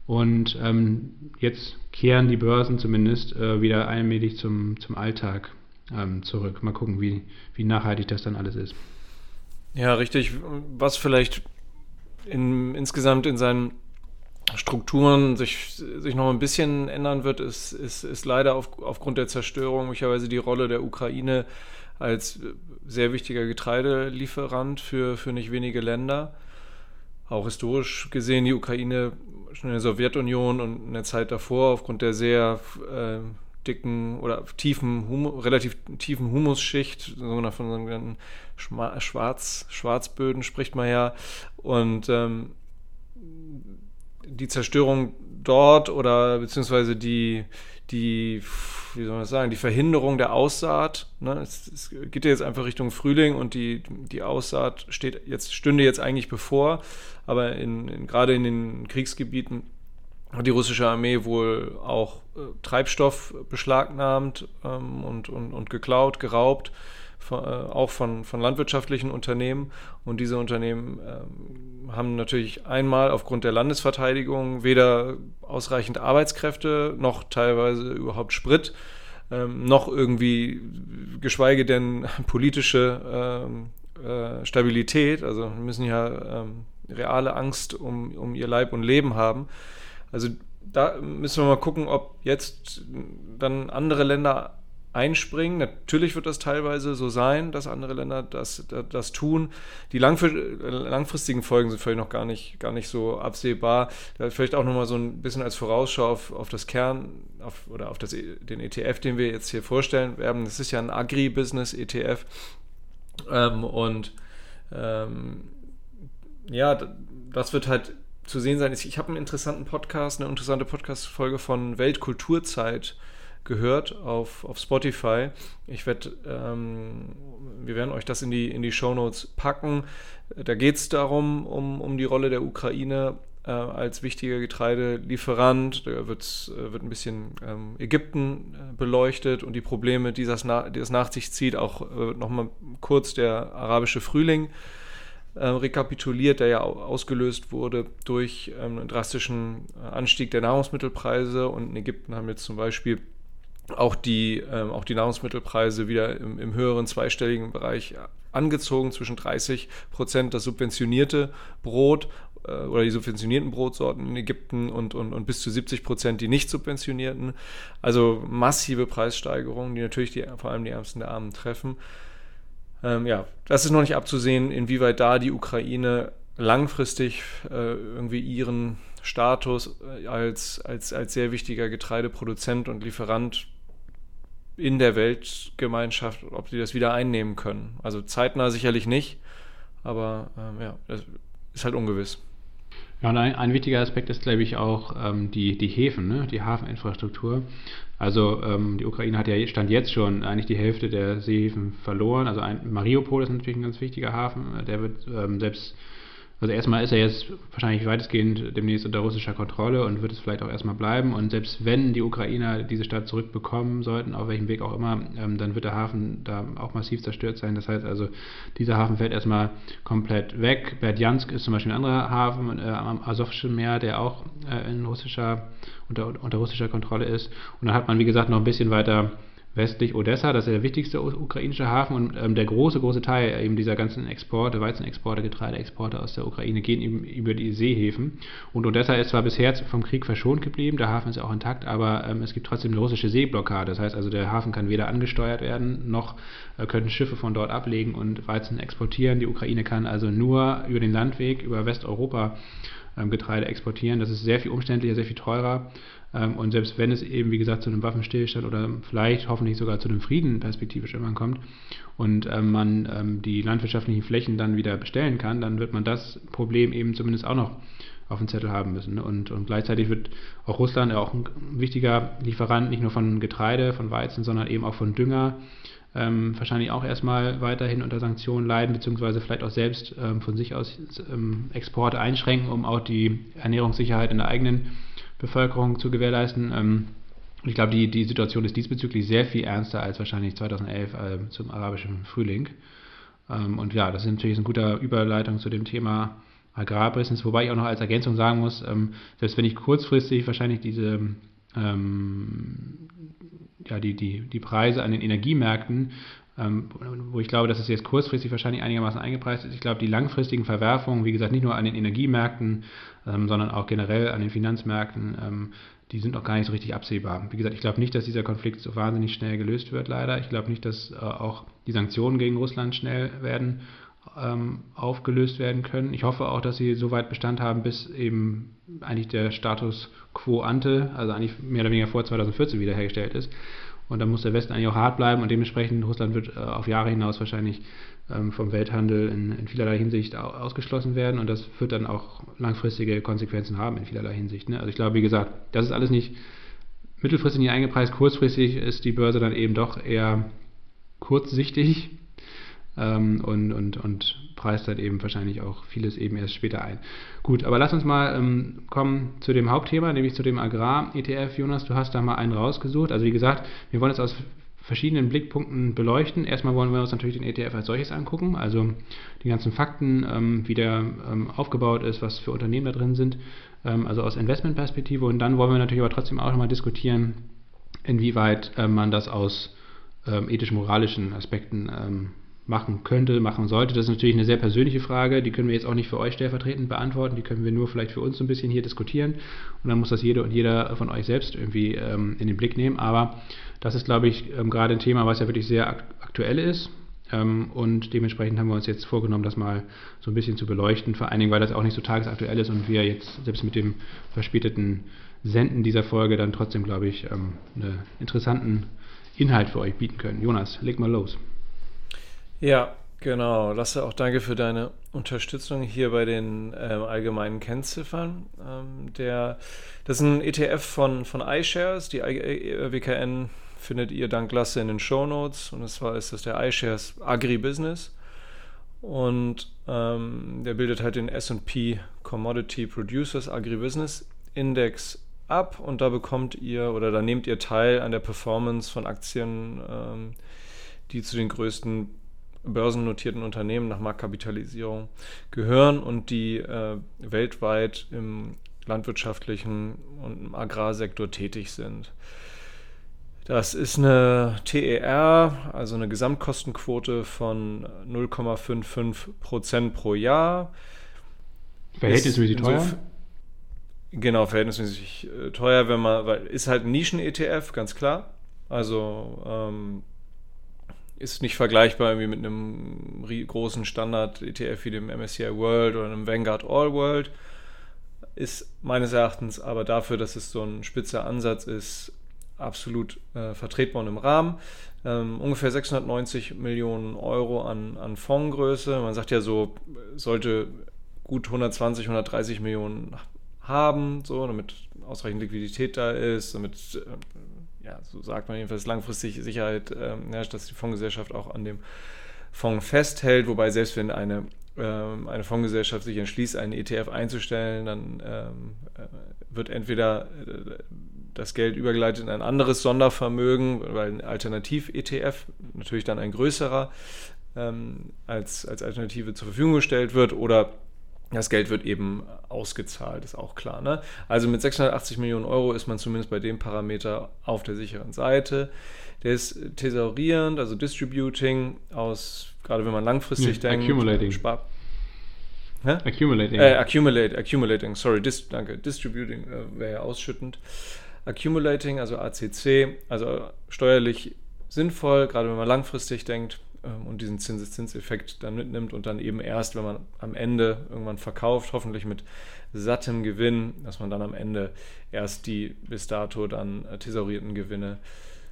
A: Und ähm, jetzt kehren die Börsen zumindest äh, wieder allmählich zum, zum Alltag ähm, zurück. Mal gucken, wie, wie nachhaltig das dann alles ist.
B: Ja, richtig. Was vielleicht in, insgesamt in seinen Strukturen sich, sich noch ein bisschen ändern wird, ist, ist, ist leider auf, aufgrund der Zerstörung möglicherweise die Rolle der Ukraine als sehr wichtiger Getreidelieferant für, für nicht wenige Länder. Auch historisch gesehen die Ukraine schon in der Sowjetunion und in der Zeit davor aufgrund der sehr äh, dicken oder tiefen, Hum relativ tiefen Humusschicht, von sogenannten Schwarz, Schwarzböden spricht man ja. Und ähm, die Zerstörung dort oder beziehungsweise die, die, wie soll man das sagen, die Verhinderung der Aussaat. Ne? Es, es, geht ja jetzt einfach Richtung Frühling und die, die Aussaat steht jetzt, stünde jetzt eigentlich bevor, aber in, in, gerade in den Kriegsgebieten hat die russische Armee wohl auch äh, Treibstoff beschlagnahmt ähm, und, und, und geklaut, geraubt von, äh, auch von, von landwirtschaftlichen Unternehmen. Und diese Unternehmen ähm, haben natürlich einmal aufgrund der Landesverteidigung weder ausreichend Arbeitskräfte noch teilweise überhaupt Sprit, ähm, noch irgendwie, geschweige denn politische ähm, äh, Stabilität. Also müssen ja ähm, reale Angst um, um ihr Leib und Leben haben. Also da müssen wir mal gucken, ob jetzt dann andere Länder einspringen. Natürlich wird das teilweise so sein, dass andere Länder das, das, das tun. Die langfristigen Folgen sind vielleicht noch gar nicht, gar nicht so absehbar. Vielleicht auch nochmal so ein bisschen als Vorausschau auf, auf das Kern auf, oder auf das, den ETF, den wir jetzt hier vorstellen werden. Das ist ja ein Agri-Business-ETF. Ähm, und ähm, ja, das wird halt zu sehen sein. Ich habe einen interessanten Podcast, eine interessante Podcast-Folge von Weltkulturzeit gehört auf, auf Spotify. Ich werde, ähm, wir werden euch das in die, in die Shownotes packen. Da geht es darum, um, um die Rolle der Ukraine äh, als wichtiger Getreidelieferant. Da wird, äh, wird ein bisschen ähm, Ägypten äh, beleuchtet und die Probleme, die das, na, die das nach sich zieht. Auch äh, nochmal kurz der arabische Frühling äh, rekapituliert, der ja ausgelöst wurde durch ähm, einen drastischen äh, Anstieg der Nahrungsmittelpreise. Und in Ägypten haben jetzt zum Beispiel auch die, ähm, auch die Nahrungsmittelpreise wieder im, im, höheren zweistelligen Bereich angezogen, zwischen 30 Prozent das subventionierte Brot äh, oder die subventionierten Brotsorten in Ägypten und, und, und bis zu 70 Prozent die nicht subventionierten. Also massive Preissteigerungen, die natürlich die, vor allem die Ärmsten der Armen treffen. Ähm, ja, das ist noch nicht abzusehen, inwieweit da die Ukraine langfristig äh, irgendwie ihren Status äh, als, als, als sehr wichtiger Getreideproduzent und Lieferant in der Weltgemeinschaft, ob sie das wieder einnehmen können. Also zeitnah sicherlich nicht, aber ähm, ja, das ist halt ungewiss.
A: Ja, und ein, ein wichtiger Aspekt ist, glaube ich, auch ähm, die, die Häfen, ne? die Hafeninfrastruktur. Also ähm, die Ukraine hat ja Stand jetzt schon eigentlich die Hälfte der Seehäfen verloren. Also ein, Mariupol ist natürlich ein ganz wichtiger Hafen. Der wird ähm, selbst also erstmal ist er jetzt wahrscheinlich weitestgehend demnächst unter russischer Kontrolle und wird es vielleicht auch erstmal bleiben. Und selbst wenn die Ukrainer diese Stadt zurückbekommen sollten, auf welchem Weg auch immer, ähm, dann wird der Hafen da auch massiv zerstört sein. Das heißt also, dieser Hafen fällt erstmal komplett weg. Berdjansk ist zum Beispiel ein anderer Hafen äh, am Asowschen Meer, der auch äh, in russischer, unter, unter russischer Kontrolle ist. Und dann hat man, wie gesagt, noch ein bisschen weiter westlich Odessa, das ist der wichtigste ukrainische Hafen und ähm, der große, große Teil eben dieser ganzen Exporte, Weizenexporte, Getreideexporte aus der Ukraine gehen eben über die Seehäfen. Und Odessa ist zwar bisher vom Krieg verschont geblieben, der Hafen ist auch intakt, aber ähm, es gibt trotzdem eine russische Seeblockade. Das heißt also, der Hafen kann weder angesteuert werden, noch äh, können Schiffe von dort ablegen und Weizen exportieren. Die Ukraine kann also nur über den Landweg, über Westeuropa Getreide exportieren. Das ist sehr viel umständlicher, sehr viel teurer. Ähm, und selbst wenn es eben, wie gesagt, zu einem Waffenstillstand oder vielleicht hoffentlich sogar zu einem Frieden perspektivisch irgendwann kommt und ähm, man ähm, die landwirtschaftlichen Flächen dann wieder bestellen kann, dann wird man das Problem eben zumindest auch noch auf dem Zettel haben müssen. Und, und gleichzeitig wird auch Russland auch ein wichtiger Lieferant nicht nur von Getreide, von Weizen, sondern eben auch von Dünger. Ähm, wahrscheinlich auch erstmal weiterhin unter Sanktionen leiden, beziehungsweise vielleicht auch selbst ähm, von sich aus ähm, Exporte einschränken, um auch die Ernährungssicherheit in der eigenen Bevölkerung zu gewährleisten. Ähm, ich glaube, die, die Situation ist diesbezüglich sehr viel ernster als wahrscheinlich 2011 äh, zum arabischen Frühling. Ähm, und ja, das ist natürlich eine gute Überleitung zu dem Thema Agrarbusiness, wobei ich auch noch als Ergänzung sagen muss, ähm, selbst wenn ich kurzfristig wahrscheinlich diese ähm, ja, die, die, die Preise an den Energiemärkten ähm, wo ich glaube, dass es jetzt kurzfristig wahrscheinlich einigermaßen eingepreist ist. Ich glaube, die langfristigen Verwerfungen, wie gesagt, nicht nur an den Energiemärkten, ähm, sondern auch generell an den Finanzmärkten, ähm, die sind noch gar nicht so richtig absehbar. Wie gesagt, ich glaube nicht, dass dieser Konflikt so wahnsinnig schnell gelöst wird, leider. Ich glaube nicht, dass äh, auch die Sanktionen gegen Russland schnell werden ähm, aufgelöst werden können. Ich hoffe auch, dass sie so weit Bestand haben, bis eben eigentlich der Status quo ante, also eigentlich mehr oder weniger vor 2014 wiederhergestellt ist. Und da muss der Westen eigentlich auch hart bleiben und dementsprechend Russland wird äh, auf Jahre hinaus wahrscheinlich ähm, vom Welthandel in, in, vielerlei Hinsicht ausgeschlossen werden und das wird dann auch langfristige Konsequenzen haben in vielerlei Hinsicht. Ne? Also ich glaube, wie gesagt, das ist alles nicht mittelfristig nicht eingepreist, kurzfristig ist die Börse dann eben doch eher kurzsichtig ähm, und, und, und preist halt eben wahrscheinlich auch vieles eben erst später ein. Gut, aber lass uns mal ähm, kommen zu dem Hauptthema, nämlich zu dem Agrar-ETF. Jonas, du hast da mal einen rausgesucht. Also wie gesagt, wir wollen es aus verschiedenen Blickpunkten beleuchten. Erstmal wollen wir uns natürlich den ETF als solches angucken, also die ganzen Fakten, ähm, wie der ähm, aufgebaut ist, was für Unternehmen da drin sind, ähm, also aus Investmentperspektive. Und dann wollen wir natürlich aber trotzdem auch nochmal diskutieren, inwieweit äh, man das aus ähm, ethisch-moralischen Aspekten ähm, machen könnte, machen sollte. Das ist natürlich eine sehr persönliche Frage, die können wir jetzt auch nicht für euch stellvertretend beantworten, die können wir nur vielleicht für uns so ein bisschen hier diskutieren und dann muss das jeder und jeder von euch selbst irgendwie ähm, in den Blick nehmen. Aber das ist, glaube ich, ähm, gerade ein Thema, was ja wirklich sehr aktuell ist. Ähm, und dementsprechend haben wir uns jetzt vorgenommen, das mal so ein bisschen zu beleuchten, vor allen Dingen, weil das auch nicht so tagesaktuell ist und wir jetzt selbst mit dem verspäteten Senden dieser Folge dann trotzdem, glaube ich, ähm, einen interessanten Inhalt für euch bieten können. Jonas, leg mal los.
B: Ja, Genau, Lasse, auch danke für deine Unterstützung hier bei den ähm, allgemeinen Kennziffern. Ähm, der, das ist ein ETF von, von iShares. Die WKN findet ihr dank Lasse in den Show Notes. Und zwar ist das der iShares Agribusiness. Und ähm, der bildet halt den SP Commodity Producers Agribusiness Index ab. Und da bekommt ihr oder da nehmt ihr teil an der Performance von Aktien, ähm, die zu den größten börsennotierten Unternehmen nach Marktkapitalisierung gehören und die äh, weltweit im landwirtschaftlichen und im Agrarsektor tätig sind. Das ist eine TER, also eine Gesamtkostenquote von 0,55 Prozent pro Jahr.
A: Verhältnismäßig teuer?
B: genau, verhältnismäßig äh, teuer, wenn man, weil ist halt ein Nischen-ETF, ganz klar. Also ähm, ist nicht vergleichbar irgendwie mit einem großen Standard-ETF wie dem MSCI World oder einem Vanguard All World. Ist meines Erachtens aber dafür, dass es so ein spitzer Ansatz ist, absolut äh, vertretbar und im Rahmen. Ähm, ungefähr 690 Millionen Euro an, an Fondsgröße. Man sagt ja so, sollte gut 120, 130 Millionen haben, so, damit ausreichend Liquidität da ist, damit äh, ja, so sagt man jedenfalls langfristig Sicherheit ähm, herrscht, dass die Fondsgesellschaft auch an dem Fonds festhält, wobei selbst wenn eine, ähm, eine Fondsgesellschaft sich entschließt, einen ETF einzustellen, dann ähm, äh, wird entweder äh, das Geld übergeleitet in ein anderes Sondervermögen, weil ein Alternativ-ETF natürlich dann ein größerer ähm, als, als Alternative zur Verfügung gestellt wird oder das Geld wird eben ausgezahlt, ist auch klar. Ne? Also mit 680 Millionen Euro ist man zumindest bei dem Parameter auf der sicheren Seite. Der ist thesaurierend, also Distributing aus, gerade wenn man langfristig nee, denkt.
A: Accumulating.
B: Spar
A: Hä? Accumulating.
B: Äh, accumulate, accumulating, sorry, dis, danke. Distributing äh, wäre ja ausschüttend. Accumulating, also ACC, also steuerlich sinnvoll, gerade wenn man langfristig denkt und diesen Zinseszinseffekt dann mitnimmt und dann eben erst, wenn man am Ende irgendwann verkauft, hoffentlich mit sattem Gewinn, dass man dann am Ende erst die bis dato dann thesaurierten Gewinne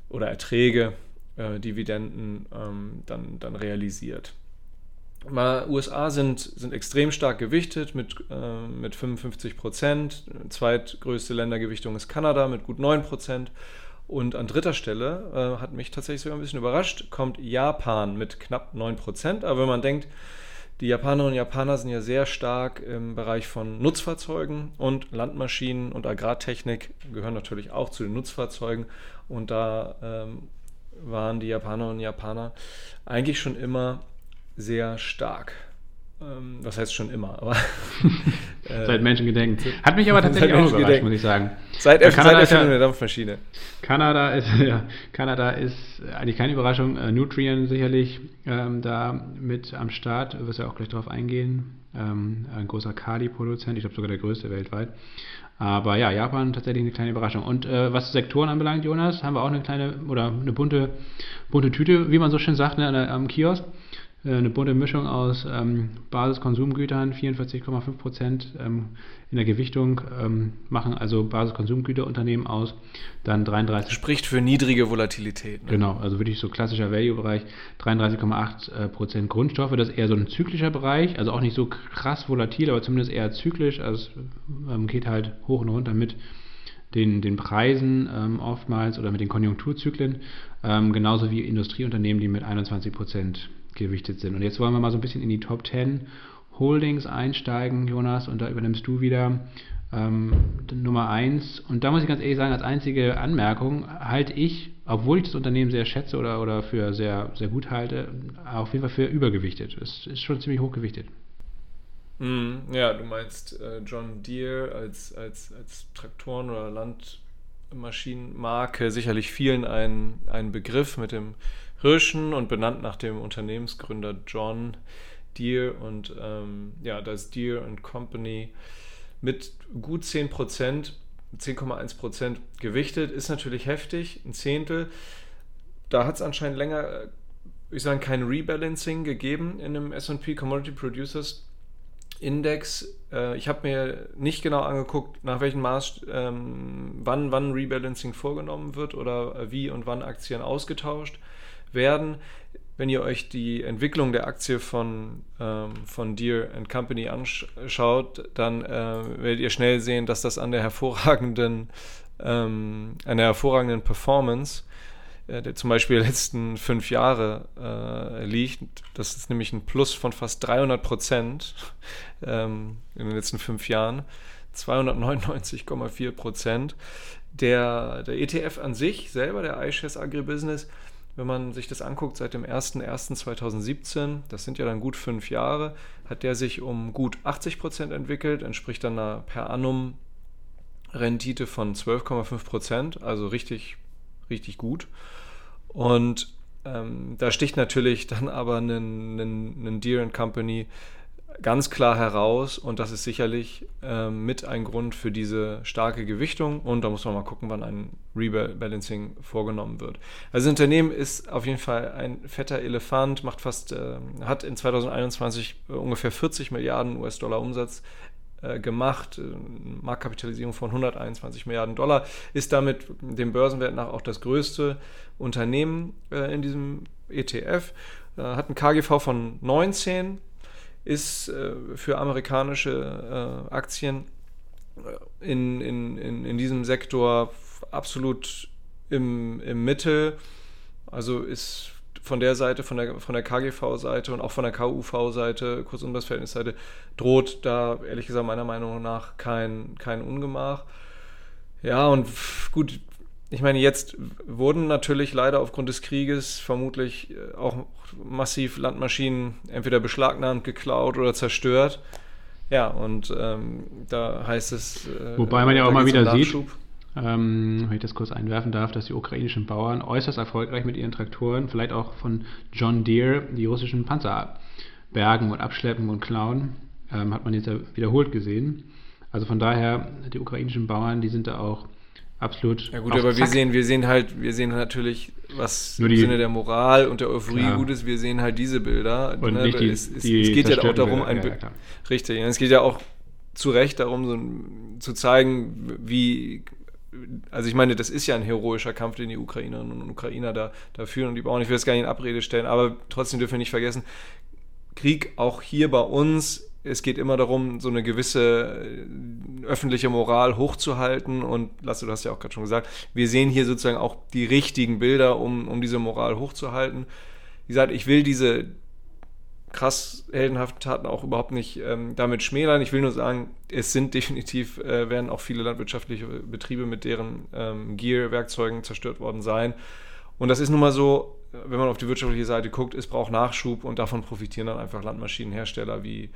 B: oder Erträge, äh, Dividenden ähm, dann, dann realisiert. Mal, USA sind, sind extrem stark gewichtet mit, äh, mit 55 Prozent. Zweitgrößte Ländergewichtung ist Kanada mit gut 9 Prozent. Und an dritter Stelle, äh, hat mich tatsächlich sogar ein bisschen überrascht, kommt Japan mit knapp 9%. Aber wenn man denkt, die Japanerinnen und Japaner sind ja sehr stark im Bereich von Nutzfahrzeugen und Landmaschinen und Agrartechnik gehören natürlich auch zu den Nutzfahrzeugen. Und da ähm, waren die Japanerinnen und Japaner eigentlich schon immer sehr stark. Ähm, das heißt schon immer, aber.
A: äh, seit Menschengedenken. Hat mich aber tatsächlich auch überrascht, muss ich sagen.
B: Seit, F seit Erfindung der Dampfmaschine.
A: Kanada ist, ja, Kanada ist eigentlich keine Überraschung. Äh, Nutrien sicherlich ähm, da mit am Start, du wirst ja auch gleich darauf eingehen. Ähm, ein großer Kali-Produzent, ich glaube sogar der größte weltweit. Aber ja, Japan tatsächlich eine kleine Überraschung. Und äh, was Sektoren anbelangt, Jonas, haben wir auch eine kleine oder eine bunte, bunte Tüte, wie man so schön sagt, ne, am Kiosk. Äh, eine bunte Mischung aus ähm, Basiskonsumgütern, 44,5 Prozent ähm, in der Gewichtung ähm, machen also Basiskonsumgüterunternehmen aus. Dann 33.
B: Spricht für niedrige Volatilität.
A: Ne? Genau, also wirklich so klassischer Value-Bereich. 33,8 äh, Prozent Grundstoffe, das ist eher so ein zyklischer Bereich, also auch nicht so krass volatil, aber zumindest eher zyklisch. Also es ähm, geht halt hoch und runter mit den, den Preisen ähm, oftmals oder mit den Konjunkturzyklen, ähm, genauso wie Industrieunternehmen, die mit 21 Prozent gewichtet sind. Und jetzt wollen wir mal so ein bisschen in die Top 10 Holdings einsteigen, Jonas, und da übernimmst du wieder ähm, Nummer 1. Und da muss ich ganz ehrlich sagen, als einzige Anmerkung halte ich, obwohl ich das Unternehmen sehr schätze oder, oder für sehr, sehr gut halte, auf jeden Fall für übergewichtet. Es ist schon ziemlich hochgewichtet.
B: Mm, ja, du meinst äh, John Deere als, als, als Traktoren- oder Landmaschinenmarke sicherlich vielen ein, ein Begriff mit dem Hirschen und benannt nach dem Unternehmensgründer John Deere und ähm, ja, das Deere Company mit gut 10% 10,1% gewichtet, ist natürlich heftig, ein Zehntel. Da hat es anscheinend länger, ich sage, kein Rebalancing gegeben in dem SP Commodity Producers Index. Äh, ich habe mir nicht genau angeguckt, nach welchem Maß, ähm, wann, wann Rebalancing vorgenommen wird oder wie und wann Aktien ausgetauscht werden. wenn ihr euch die Entwicklung der Aktie von, ähm, von Deere Company anschaut, dann äh, werdet ihr schnell sehen, dass das an der hervorragenden, ähm, an der hervorragenden Performance äh, der zum Beispiel letzten fünf Jahre äh, liegt. Das ist nämlich ein Plus von fast 300 Prozent ähm, in den letzten fünf Jahren. 299,4 Prozent. Der, der ETF an sich selber, der iShares Agribusiness, wenn man sich das anguckt, seit dem 01.01.2017, das sind ja dann gut fünf Jahre, hat der sich um gut 80 Prozent entwickelt, entspricht dann einer per annum Rendite von 12,5 Prozent, also richtig, richtig gut. Und ähm, da sticht natürlich dann aber ein, Deere Company ganz klar heraus und das ist sicherlich ähm, mit ein Grund für diese starke Gewichtung und da muss man mal gucken, wann ein Rebalancing vorgenommen wird. Also das Unternehmen ist auf jeden Fall ein fetter Elefant, macht fast, äh, hat in 2021 äh, ungefähr 40 Milliarden US-Dollar Umsatz äh, gemacht, äh, Marktkapitalisierung von 121 Milliarden Dollar, ist damit dem Börsenwert nach auch das größte Unternehmen äh, in diesem ETF, äh, hat ein KGV von 19 ist äh, für amerikanische äh, Aktien äh, in, in, in, in diesem Sektor absolut im, im Mittel. Also ist von der Seite, von der, von der KGV-Seite und auch von der KUV-Seite, Kursumsatzverhältnisseite, droht da ehrlich gesagt meiner Meinung nach kein, kein Ungemach. Ja, und gut, ich meine, jetzt wurden natürlich leider aufgrund des Krieges vermutlich äh, auch massiv Landmaschinen entweder beschlagnahmt, geklaut oder zerstört. Ja, und ähm, da heißt es.
A: Äh, Wobei man ja auch mal wieder sieht, ähm, wenn ich das kurz einwerfen darf, dass die ukrainischen Bauern äußerst erfolgreich mit ihren Traktoren, vielleicht auch von John Deere, die russischen Panzer bergen und abschleppen und klauen. Ähm, hat man jetzt ja wiederholt gesehen. Also von daher, die ukrainischen Bauern, die sind da auch absolut.
B: Ja gut, aber Zack. wir sehen, wir sehen halt, wir sehen natürlich, was Nur die, im Sinne der Moral und der Euphorie klar. gut ist, wir sehen halt diese Bilder.
A: Und ne? nicht die,
B: es, es, die es geht ja auch darum, ein ja, ja, richtig, es geht ja auch zu Recht darum, so zu zeigen, wie also ich meine, das ist ja ein heroischer Kampf, den die Ukrainerinnen und Ukrainer da, da führen und die Bauern, ich will das gar nicht in Abrede stellen, aber trotzdem dürfen wir nicht vergessen, Krieg auch hier bei uns es geht immer darum, so eine gewisse äh, öffentliche Moral hochzuhalten. Und Lasse, du hast ja auch gerade schon gesagt, wir sehen hier sozusagen auch die richtigen Bilder, um, um diese Moral hochzuhalten. Wie gesagt, ich will diese krass heldenhaften Taten auch überhaupt nicht ähm, damit schmälern. Ich will nur sagen, es sind definitiv, äh, werden auch viele landwirtschaftliche Betriebe mit deren ähm, Gear-Werkzeugen zerstört worden sein. Und das ist nun mal so, wenn man auf die wirtschaftliche Seite guckt, es braucht Nachschub und davon profitieren dann einfach Landmaschinenhersteller wie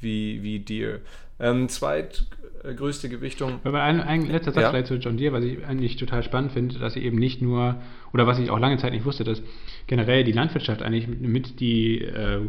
B: wie, wie Deere. Ähm, zweitgrößte Gewichtung.
A: Aber ein, ein letzter Satz ja. vielleicht zu John Deere, was ich eigentlich total spannend finde, dass sie eben nicht nur, oder was ich auch lange Zeit nicht wusste, dass generell die Landwirtschaft eigentlich mit die äh,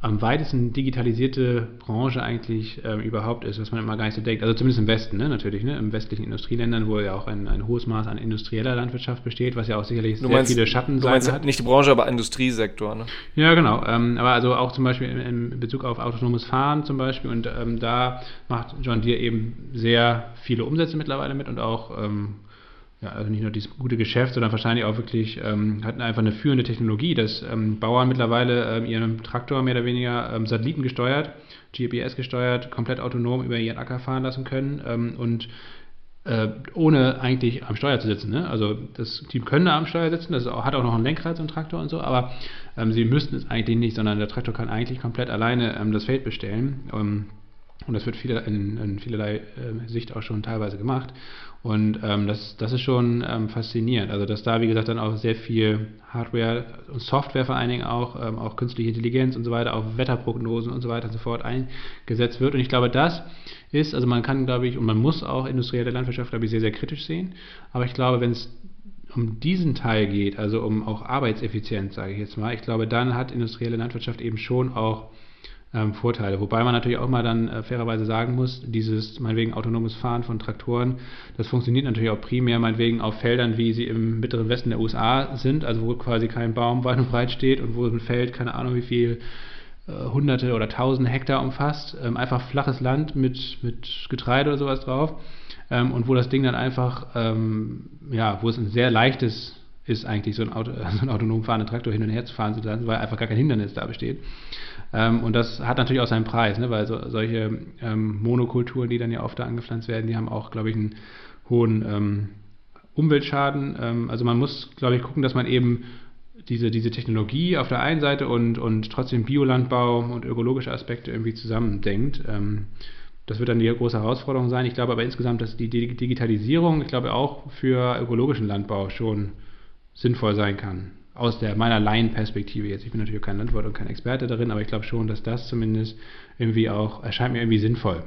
A: am weitesten digitalisierte Branche eigentlich ähm, überhaupt ist, was man immer gar nicht so denkt. Also zumindest im Westen, ne, natürlich, ne, im westlichen Industrieländern, wo ja auch ein, ein hohes Maß an industrieller Landwirtschaft besteht, was ja auch sicherlich du sehr meinst, viele Schattenseiten
B: hat. Nicht die Branche, aber Industriesektor, ne?
A: Ja, genau. Ähm, aber also auch zum Beispiel in, in, Bezug auf autonomes Fahren zum Beispiel und ähm, da macht John Deere eben sehr viele Umsätze mittlerweile mit und auch ähm, ja, also nicht nur dieses gute Geschäft, sondern wahrscheinlich auch wirklich ähm, hatten einfach eine führende Technologie, dass ähm, Bauern mittlerweile ähm, ihren Traktor mehr oder weniger ähm, Satelliten gesteuert, GPS gesteuert, komplett autonom über ihren Acker fahren lassen können ähm, und äh, ohne eigentlich am Steuer zu sitzen. Ne? Also das Team könnte am Steuer sitzen, das auch, hat auch noch ein Lenkrad, so ein Traktor und so, aber ähm, sie müssten es eigentlich nicht, sondern der Traktor kann eigentlich komplett alleine das Feld bestellen. und das wird viele, in, in vielerlei äh, Sicht auch schon teilweise gemacht. Und ähm, das, das ist schon ähm, faszinierend. Also, dass da, wie gesagt, dann auch sehr viel Hardware und Software vor allen Dingen auch, ähm, auch künstliche Intelligenz und so weiter, auch Wetterprognosen und so weiter und so fort eingesetzt wird. Und ich glaube, das ist, also man kann, glaube ich, und man muss auch industrielle Landwirtschaft, glaube ich, sehr, sehr kritisch sehen. Aber ich glaube, wenn es um diesen Teil geht, also um auch Arbeitseffizienz, sage ich jetzt mal, ich glaube, dann hat industrielle Landwirtschaft eben schon auch ähm, Vorteile. Wobei man natürlich auch mal dann äh, fairerweise sagen muss, dieses meinetwegen autonomes Fahren von Traktoren, das funktioniert natürlich auch primär meinetwegen auf Feldern, wie sie im mittleren Westen der USA sind, also wo quasi kein Baum weit und breit steht und wo ein Feld, keine Ahnung wie viel, äh, hunderte oder tausende Hektar umfasst, ähm, einfach flaches Land mit, mit Getreide oder sowas drauf ähm, und wo das Ding dann einfach, ähm, ja, wo es ein sehr leichtes ist eigentlich so ein, Auto, so ein autonom fahrender Traktor hin und her zu fahren, weil einfach gar kein Hindernis da besteht. Ähm, und das hat natürlich auch seinen Preis, ne? weil so, solche ähm, Monokulturen, die dann ja oft da angepflanzt werden, die haben auch, glaube ich, einen hohen ähm, Umweltschaden. Ähm, also man muss, glaube ich, gucken, dass man eben diese, diese Technologie auf der einen Seite und, und trotzdem Biolandbau und ökologische Aspekte irgendwie zusammendenkt. Ähm, das wird dann die große Herausforderung sein. Ich glaube aber insgesamt, dass die Digitalisierung, ich glaube auch für ökologischen Landbau schon sinnvoll sein kann. Aus der, meiner Laienperspektive jetzt. Ich bin natürlich kein Landwirt und kein Experte darin, aber ich glaube schon, dass das zumindest irgendwie auch, erscheint mir irgendwie sinnvoll,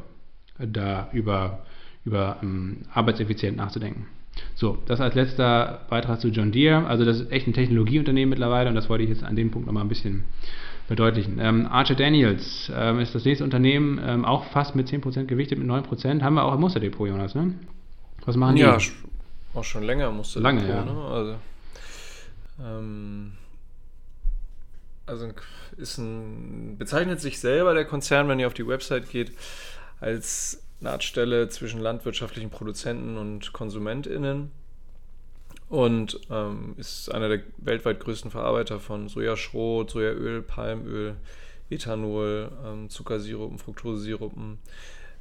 A: da über, über um, ähm, arbeitseffizient nachzudenken. So, das als letzter Beitrag zu John Deere. Also das ist echt ein Technologieunternehmen mittlerweile und das wollte ich jetzt an dem Punkt nochmal ein bisschen verdeutlichen. Ähm, Archer Daniels ähm, ist das nächste Unternehmen, ähm, auch fast mit 10% gewichtet, mit 9%. Haben wir auch im Musterdepot, Jonas, ne?
B: Was machen die? Ja, auch schon länger Musterdepot,
A: Lange, ja.
B: Ne? Also ähm, also ist ein, bezeichnet sich selber der Konzern, wenn ihr auf die Website geht, als Nahtstelle zwischen landwirtschaftlichen Produzenten und KonsumentInnen und ähm, ist einer der weltweit größten Verarbeiter von Sojaschrot, Sojaöl, Palmöl, Ethanol, ähm, Zuckersirupen, Fructosesirupen,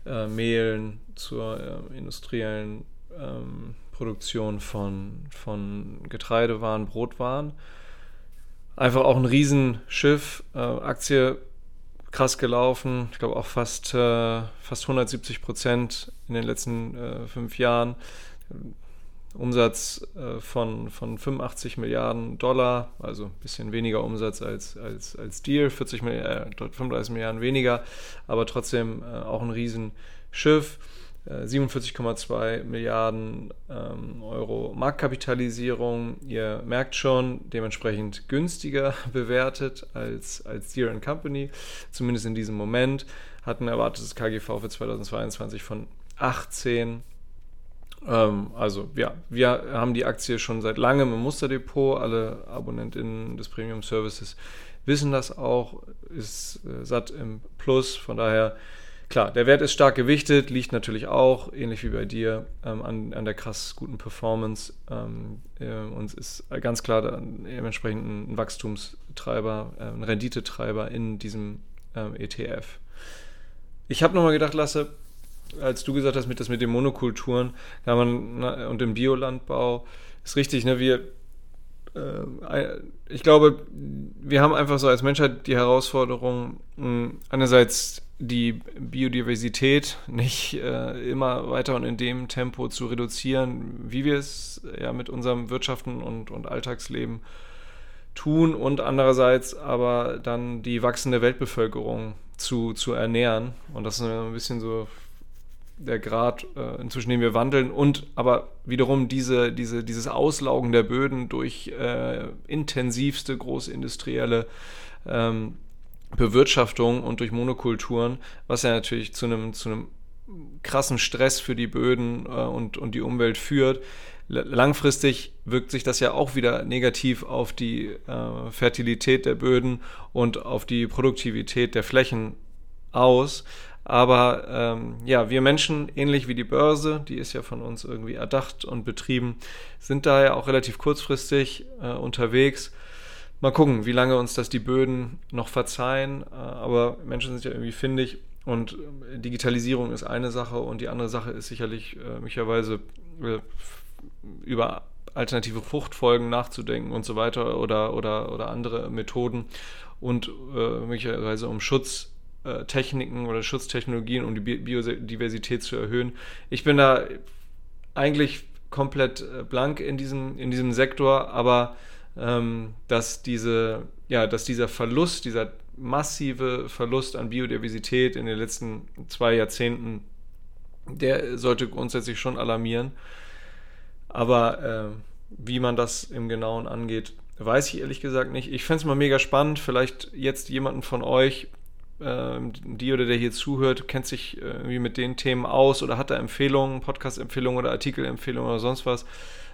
B: äh, Mehlen zur äh, industriellen ähm, Produktion von, von Getreidewaren, Brotwaren. Einfach auch ein Riesenschiff, äh, Aktie krass gelaufen, ich glaube auch fast, äh, fast 170 Prozent in den letzten äh, fünf Jahren. Umsatz äh, von, von 85 Milliarden Dollar, also ein bisschen weniger Umsatz als, als, als Deal, 40 Milliarden, 35 Milliarden weniger, aber trotzdem äh, auch ein Riesenschiff. 47,2 Milliarden ähm, Euro Marktkapitalisierung. Ihr merkt schon, dementsprechend günstiger bewertet als, als Deere Company, zumindest in diesem Moment. Hat ein erwartetes KGV für 2022 von 18. Ähm, also ja, wir haben die Aktie schon seit langem im Musterdepot. Alle AbonnentInnen des Premium Services wissen das auch, ist äh, satt im Plus. Von daher Klar, der Wert ist stark gewichtet, liegt natürlich auch, ähnlich wie bei dir, ähm, an, an der krass guten Performance ähm, äh, und ist ganz klar dementsprechend ein Wachstumstreiber, äh, ein Renditetreiber in diesem ähm, ETF. Ich habe nochmal gedacht, Lasse, als du gesagt hast, mit das mit den Monokulturen kann man, na, und dem Biolandbau, ist richtig, ne, wir äh, ich glaube, wir haben einfach so als Menschheit die Herausforderung, einerseits die Biodiversität nicht äh, immer weiter und in dem Tempo zu reduzieren, wie wir es ja mit unserem Wirtschaften und, und Alltagsleben tun und andererseits aber dann die wachsende Weltbevölkerung zu, zu ernähren. Und das ist ein bisschen so der Grad, äh, inzwischen den wir wandeln und aber wiederum diese, diese, dieses Auslaugen der Böden durch äh, intensivste großindustrielle ähm, Bewirtschaftung und durch Monokulturen, was ja natürlich zu einem, zu einem krassen Stress für die Böden äh, und, und die Umwelt führt. Langfristig wirkt sich das ja auch wieder negativ auf die äh, Fertilität der Böden und auf die Produktivität der Flächen aus. Aber ähm, ja, wir Menschen, ähnlich wie die Börse, die ist ja von uns irgendwie erdacht und betrieben, sind daher auch relativ kurzfristig äh, unterwegs Mal gucken, wie lange uns das die Böden noch verzeihen. Äh, aber Menschen sind ja irgendwie findig und äh, Digitalisierung ist eine Sache und die andere Sache ist sicherlich äh, möglicherweise über alternative Fruchtfolgen nachzudenken und so weiter oder, oder, oder andere Methoden und möglicherweise um Schutztechniken oder Schutztechnologien, um die Biodiversität zu erhöhen. Ich bin da eigentlich komplett blank in diesem, in diesem Sektor, aber ähm, dass, diese, ja, dass dieser Verlust, dieser massive Verlust an Biodiversität in den letzten zwei Jahrzehnten, der sollte grundsätzlich schon alarmieren. Aber äh, wie man das im Genauen angeht, weiß ich ehrlich gesagt nicht. Ich fände es mal mega spannend, vielleicht jetzt jemanden von euch, äh, die oder der hier zuhört, kennt sich äh, irgendwie mit den Themen aus oder hat da Empfehlungen, Podcast-Empfehlungen oder Artikelempfehlungen oder sonst was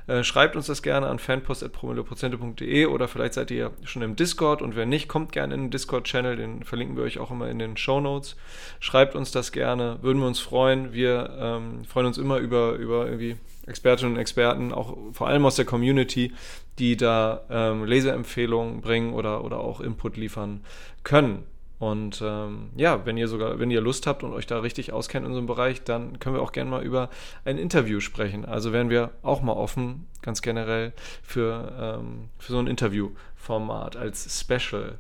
B: Äh, schreibt uns das gerne an fanpost.promilleprozente.de oder vielleicht seid ihr schon im Discord und wenn nicht, kommt gerne in den Discord-Channel, den verlinken wir euch auch immer in den Show Notes. Schreibt uns das gerne, würden wir uns freuen. Wir ähm, freuen uns immer über, über irgendwie Expertinnen und Experten, auch vor allem aus der Community, die da ähm, Leseempfehlungen bringen oder, oder auch Input liefern können. Und ähm, ja, wenn ihr sogar, wenn ihr Lust habt und euch da richtig auskennt in unserem Bereich, dann können wir auch gerne mal über ein Interview sprechen. Also wären wir auch mal offen, ganz generell, für, ähm, für so ein Interviewformat als Special.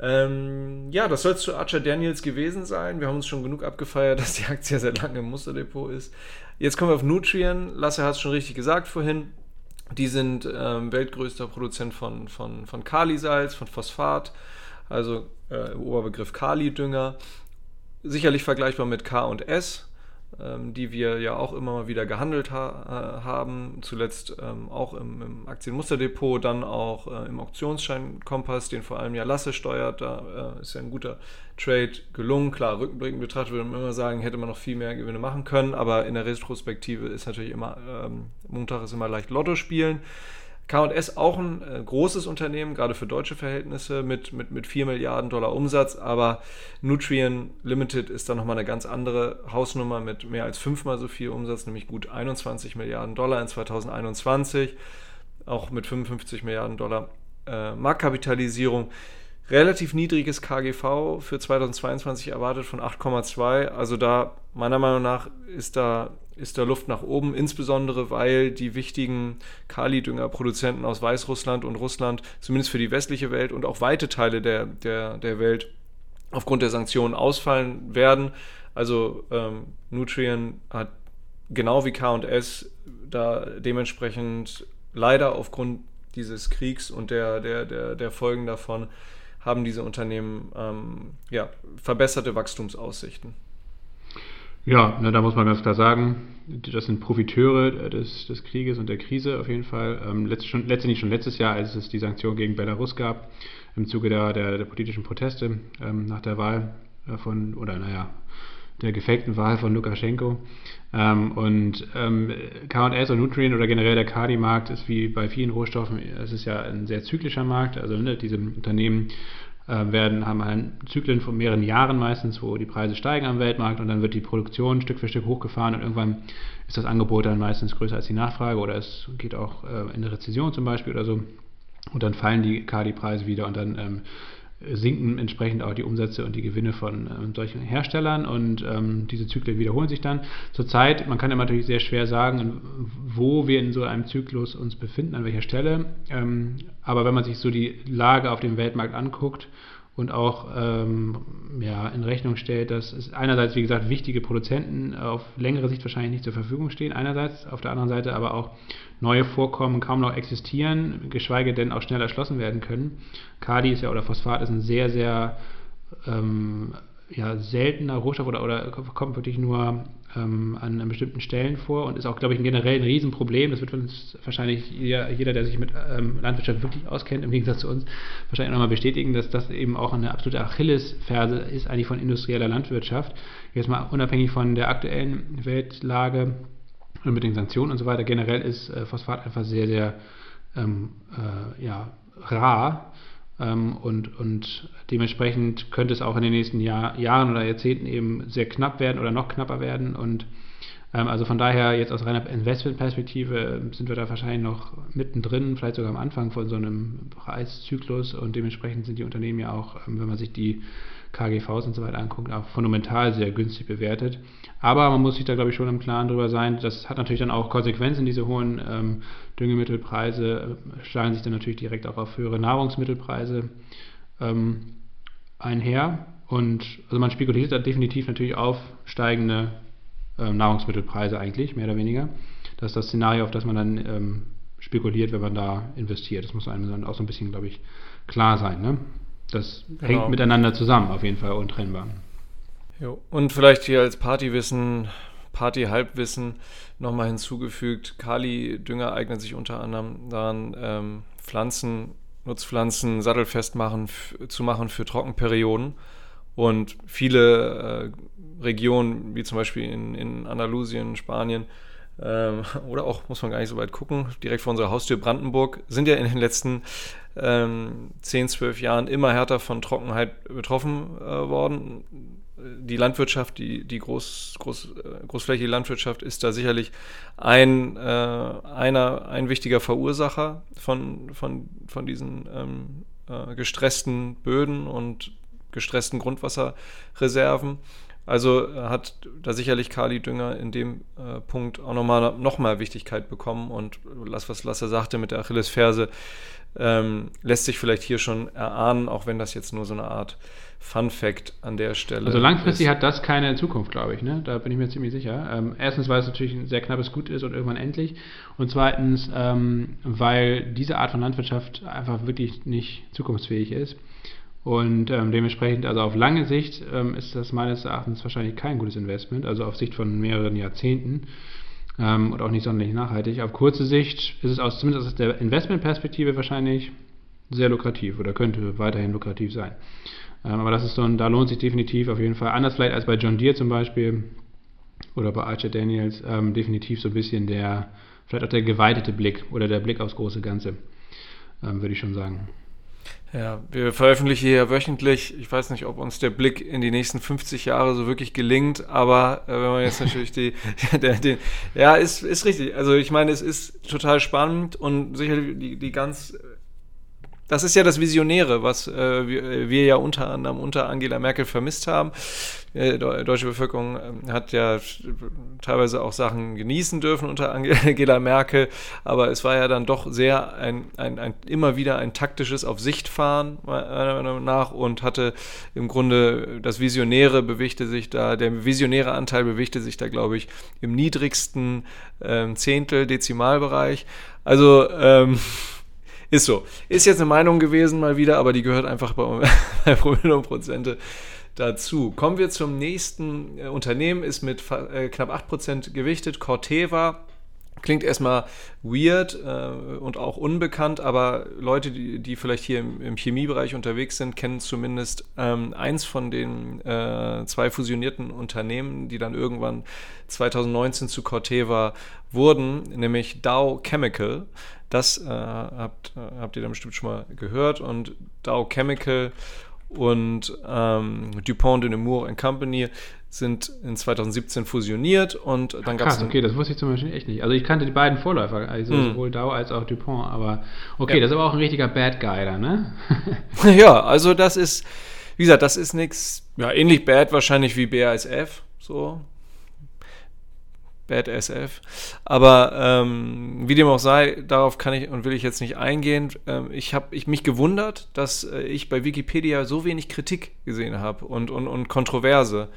B: Ähm, ja, das soll es zu Archer Daniels gewesen sein. Wir haben uns schon genug abgefeiert, dass die Aktie sehr lange im Musterdepot ist. Jetzt kommen wir auf Nutrien. Lasse hat es schon richtig gesagt vorhin. Die sind ähm, weltgrößter Produzent von, von, von Kalisalz, von Phosphat also äh, Oberbegriff Kali-Dünger. Sicherlich vergleichbar mit K und S, ähm, die wir ja auch immer mal wieder gehandelt ha äh, haben. Zuletzt ähm, auch im, im, Aktienmusterdepot, dann auch äh, im Auktionsschein-Kompass, den vor allem ja Lasse steuert. Da äh, ist ja ein guter Trade gelungen. Klar, rückblickend betrachtet würde man immer sagen, hätte man noch viel mehr Gewinne machen können, aber in der Retrospektive ist natürlich immer, ähm, Montag ist immer leicht Lotto spielen. KS auch ein äh, großes Unternehmen, gerade für deutsche Verhältnisse, mit, mit, mit 4 Milliarden Dollar Umsatz, aber Nutrien Limited ist dann nochmal eine ganz andere Hausnummer mit mehr als fünfmal so viel Umsatz, nämlich gut 21 Milliarden Dollar in 2021, auch mit 55 Milliarden Dollar äh, Marktkapitalisierung. Relativ niedriges KGV für 2022 erwartet von 8,2. Also da, meiner Meinung nach, ist da ist da Luft nach oben, insbesondere weil die wichtigen Kali-Dünger-Produzenten aus Weißrussland und Russland, zumindest für die westliche Welt und auch weite Teile der, der, der Welt, aufgrund der Sanktionen ausfallen werden. Also ähm, Nutrien hat genau wie KS da dementsprechend leider aufgrund dieses Kriegs und der, der, der, der Folgen davon haben diese Unternehmen ähm, ja, verbesserte Wachstumsaussichten.
A: Ja, na, da muss man ganz klar sagen, das sind Profiteure des, des Krieges und der Krise auf jeden Fall. Ähm, letzt, schon, letztendlich schon letztes Jahr, als es die Sanktionen gegen Belarus gab, im Zuge der, der, der politischen Proteste ähm, nach der Wahl äh, von, oder naja, der gefakten Wahl von Lukaschenko. Ähm, und ähm, K&S und Nutrien oder generell der Kadi-Markt ist wie bei vielen Rohstoffen, es ist ja ein sehr zyklischer Markt. Also ne, diese Unternehmen werden, haben halt Zyklen von mehreren Jahren meistens, wo die Preise steigen am Weltmarkt und dann wird die Produktion Stück für Stück hochgefahren und irgendwann ist das Angebot dann meistens größer als die Nachfrage oder es geht auch äh, in eine Rezession zum Beispiel oder so. Und dann fallen die KD-Preise wieder und dann ähm, sinken entsprechend auch die Umsätze und die Gewinne von ähm, solchen Herstellern und ähm, diese Zyklen wiederholen sich dann. Zurzeit, man kann ja natürlich sehr schwer sagen, wo wir in so einem Zyklus uns befinden, an welcher Stelle, ähm, aber wenn man sich so die Lage auf dem Weltmarkt anguckt und auch ähm, ja, in Rechnung stellt, dass es einerseits, wie gesagt, wichtige Produzenten auf längere Sicht wahrscheinlich nicht zur Verfügung stehen, einerseits, auf der anderen Seite aber auch neue Vorkommen kaum noch existieren, geschweige denn auch schnell erschlossen werden können. Kali ist ja oder Phosphat ist ein sehr, sehr ähm, ja, seltener Rohstoff oder, oder kommt wirklich nur ähm, an, an, bestimmten Stellen vor und ist auch, glaube ich, generell ein Riesenproblem. Das wird uns wahrscheinlich jeder, jeder der sich mit ähm, Landwirtschaft wirklich auskennt, im Gegensatz zu uns, wahrscheinlich nochmal bestätigen, dass das eben auch eine absolute Achillesferse ist, eigentlich von industrieller Landwirtschaft. Jetzt mal unabhängig von der aktuellen Weltlage und mit den Sanktionen und so weiter, generell ist äh, Phosphat einfach sehr, sehr ähm, äh, ja, rar ähm, und, und dementsprechend könnte es auch in den nächsten Jahr, Jahren oder Jahrzehnten eben sehr knapp werden oder noch knapper werden. Und ähm, also von daher jetzt aus reiner Investmentperspektive ähm, sind wir da wahrscheinlich noch mittendrin, vielleicht sogar am Anfang von so einem Preiszyklus und dementsprechend sind die Unternehmen ja auch, ähm, wenn man sich die KGVs und so weiter anguckt, auch fundamental sehr günstig bewertet. Aber man muss sich da, glaube ich, schon im Klaren darüber sein. Das hat natürlich dann auch Konsequenzen. Diese hohen ähm, Düngemittelpreise äh, schlagen sich dann natürlich direkt auch auf höhere Nahrungsmittelpreise ähm, einher. Und also man spekuliert da definitiv natürlich auf steigende äh, Nahrungsmittelpreise eigentlich, mehr oder weniger. Das ist das Szenario, auf das man dann ähm, spekuliert, wenn man da investiert. Das muss einem dann auch so ein bisschen, glaube ich, klar sein. Ne? Das genau. hängt miteinander zusammen, auf jeden Fall untrennbar.
B: Jo. Und vielleicht hier als Partywissen, Party-Halbwissen nochmal hinzugefügt, Kali-Dünger eignet sich unter anderem daran, ähm, Pflanzen, Nutzpflanzen sattelfest machen, zu machen für Trockenperioden. Und viele äh, Regionen, wie zum Beispiel in, in Andalusien, Spanien, ähm, oder auch, muss man gar nicht so weit gucken, direkt vor unserer Haustür Brandenburg, sind ja in den letzten ähm, 10, 12 Jahren immer härter von Trockenheit betroffen äh, worden. Die Landwirtschaft, die, die groß, groß, äh, großflächige Landwirtschaft ist da sicherlich ein, äh, einer, ein wichtiger Verursacher von, von, von diesen ähm, äh, gestressten Böden und gestressten Grundwasserreserven. Also äh, hat da sicherlich Kali Dünger in dem äh, Punkt auch nochmal noch mal Wichtigkeit bekommen und das, was Lasse sagte mit der Achillesferse, ähm, lässt sich vielleicht hier schon erahnen, auch wenn das jetzt nur so eine Art Fun Fact an der Stelle
A: Also langfristig ist. hat das keine Zukunft, glaube ich. Ne? Da bin ich mir ziemlich sicher. Ähm, erstens, weil es natürlich ein sehr knappes Gut ist und irgendwann endlich. Und zweitens, ähm, weil diese Art von Landwirtschaft einfach wirklich nicht zukunftsfähig ist. Und ähm, dementsprechend, also auf lange Sicht ähm, ist das meines Erachtens wahrscheinlich kein gutes Investment, also auf Sicht von mehreren Jahrzehnten ähm, und auch nicht sonderlich nachhaltig. Auf kurze Sicht ist es aus, zumindest aus der Investmentperspektive wahrscheinlich sehr lukrativ oder könnte weiterhin lukrativ sein. Ähm, aber das ist so ein, da lohnt sich definitiv auf jeden Fall, anders vielleicht als bei John Deere zum Beispiel oder bei Archer Daniels, ähm, definitiv so ein bisschen der, vielleicht auch der geweitete Blick oder der Blick aufs große Ganze, ähm, würde ich schon sagen.
B: Ja, wir veröffentlichen hier wöchentlich. Ich weiß nicht, ob uns der Blick in die nächsten 50 Jahre so wirklich gelingt, aber äh, wenn man jetzt natürlich die, der, den, ja, ist, ist richtig. Also ich meine, es ist total spannend und sicherlich die, die ganz das ist ja das Visionäre, was äh, wir, wir, ja unter anderem unter Angela Merkel vermisst haben. Äh, die deutsche Bevölkerung äh, hat ja teilweise auch Sachen genießen dürfen unter Angela Merkel, aber es war ja dann doch sehr ein, ein, ein immer wieder ein taktisches Auf Sicht fahren, meiner Meinung nach, und hatte im Grunde das Visionäre bewegte sich da, der visionäre Anteil bewegte sich da, glaube ich, im niedrigsten ähm, Zehntel, Dezimalbereich. Also, ähm, ist so. Ist jetzt eine Meinung gewesen mal wieder, aber die gehört einfach bei, bei Promille und Prozente dazu. Kommen wir zum nächsten äh, Unternehmen, ist mit äh, knapp 8% gewichtet, Corteva. Klingt erstmal weird äh, und auch unbekannt, aber Leute, die, die vielleicht hier im, im, Chemiebereich unterwegs sind, kennen zumindest ähm, eins von den äh, zwei fusionierten Unternehmen, die dann irgendwann 2019 zu Corteva wurden, nämlich Dow Chemical. Das äh, habt, äh, habt ihr dann bestimmt schon mal gehört. Und Dow Chemical und ähm, DuPont de Nemours Company sind in 2017 fusioniert und dann gab es.
A: Okay, das wusste ich zum Beispiel echt nicht. Also ich kannte die beiden Vorläufer, also hm. sowohl Dow als auch DuPont, aber okay, ja. das ist aber auch ein richtiger Bad Guy da, ne?
B: ja, also das ist, wie gesagt, das ist nichts, ja, ähnlich bad wahrscheinlich wie BASF, so. Bad SF. Aber ähm, wie dem auch sei, darauf kann ich und will ich jetzt nicht eingehen. Ähm, ich habe ich mich gewundert, dass äh, ich bei Wikipedia so wenig Kritik gesehen habe und, und, und Kontroverse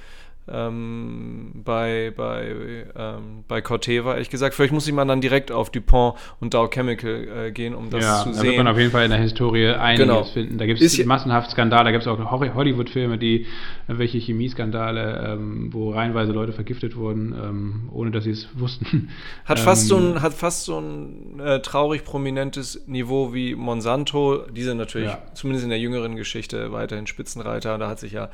B: ähm, bei, bei, ähm, bei Corteva, ehrlich gesagt. Vielleicht muss ich mal dann direkt auf DuPont und Dow Chemical äh, gehen, um das ja, zu sehen. Ja, da wird
A: man auf jeden Fall in der Historie einiges genau. finden. Da gibt es massenhaft Skandale, da gibt es auch Hollywood-Filme, die äh, welche Chemieskandale, ähm, wo reihenweise Leute vergiftet wurden, ähm, ohne dass sie es wussten.
B: Hat fast so ein, ähm, hat fast so ein äh, traurig prominentes Niveau wie Monsanto. Diese natürlich, ja. zumindest in der jüngeren Geschichte, weiterhin Spitzenreiter. Da hat sich ja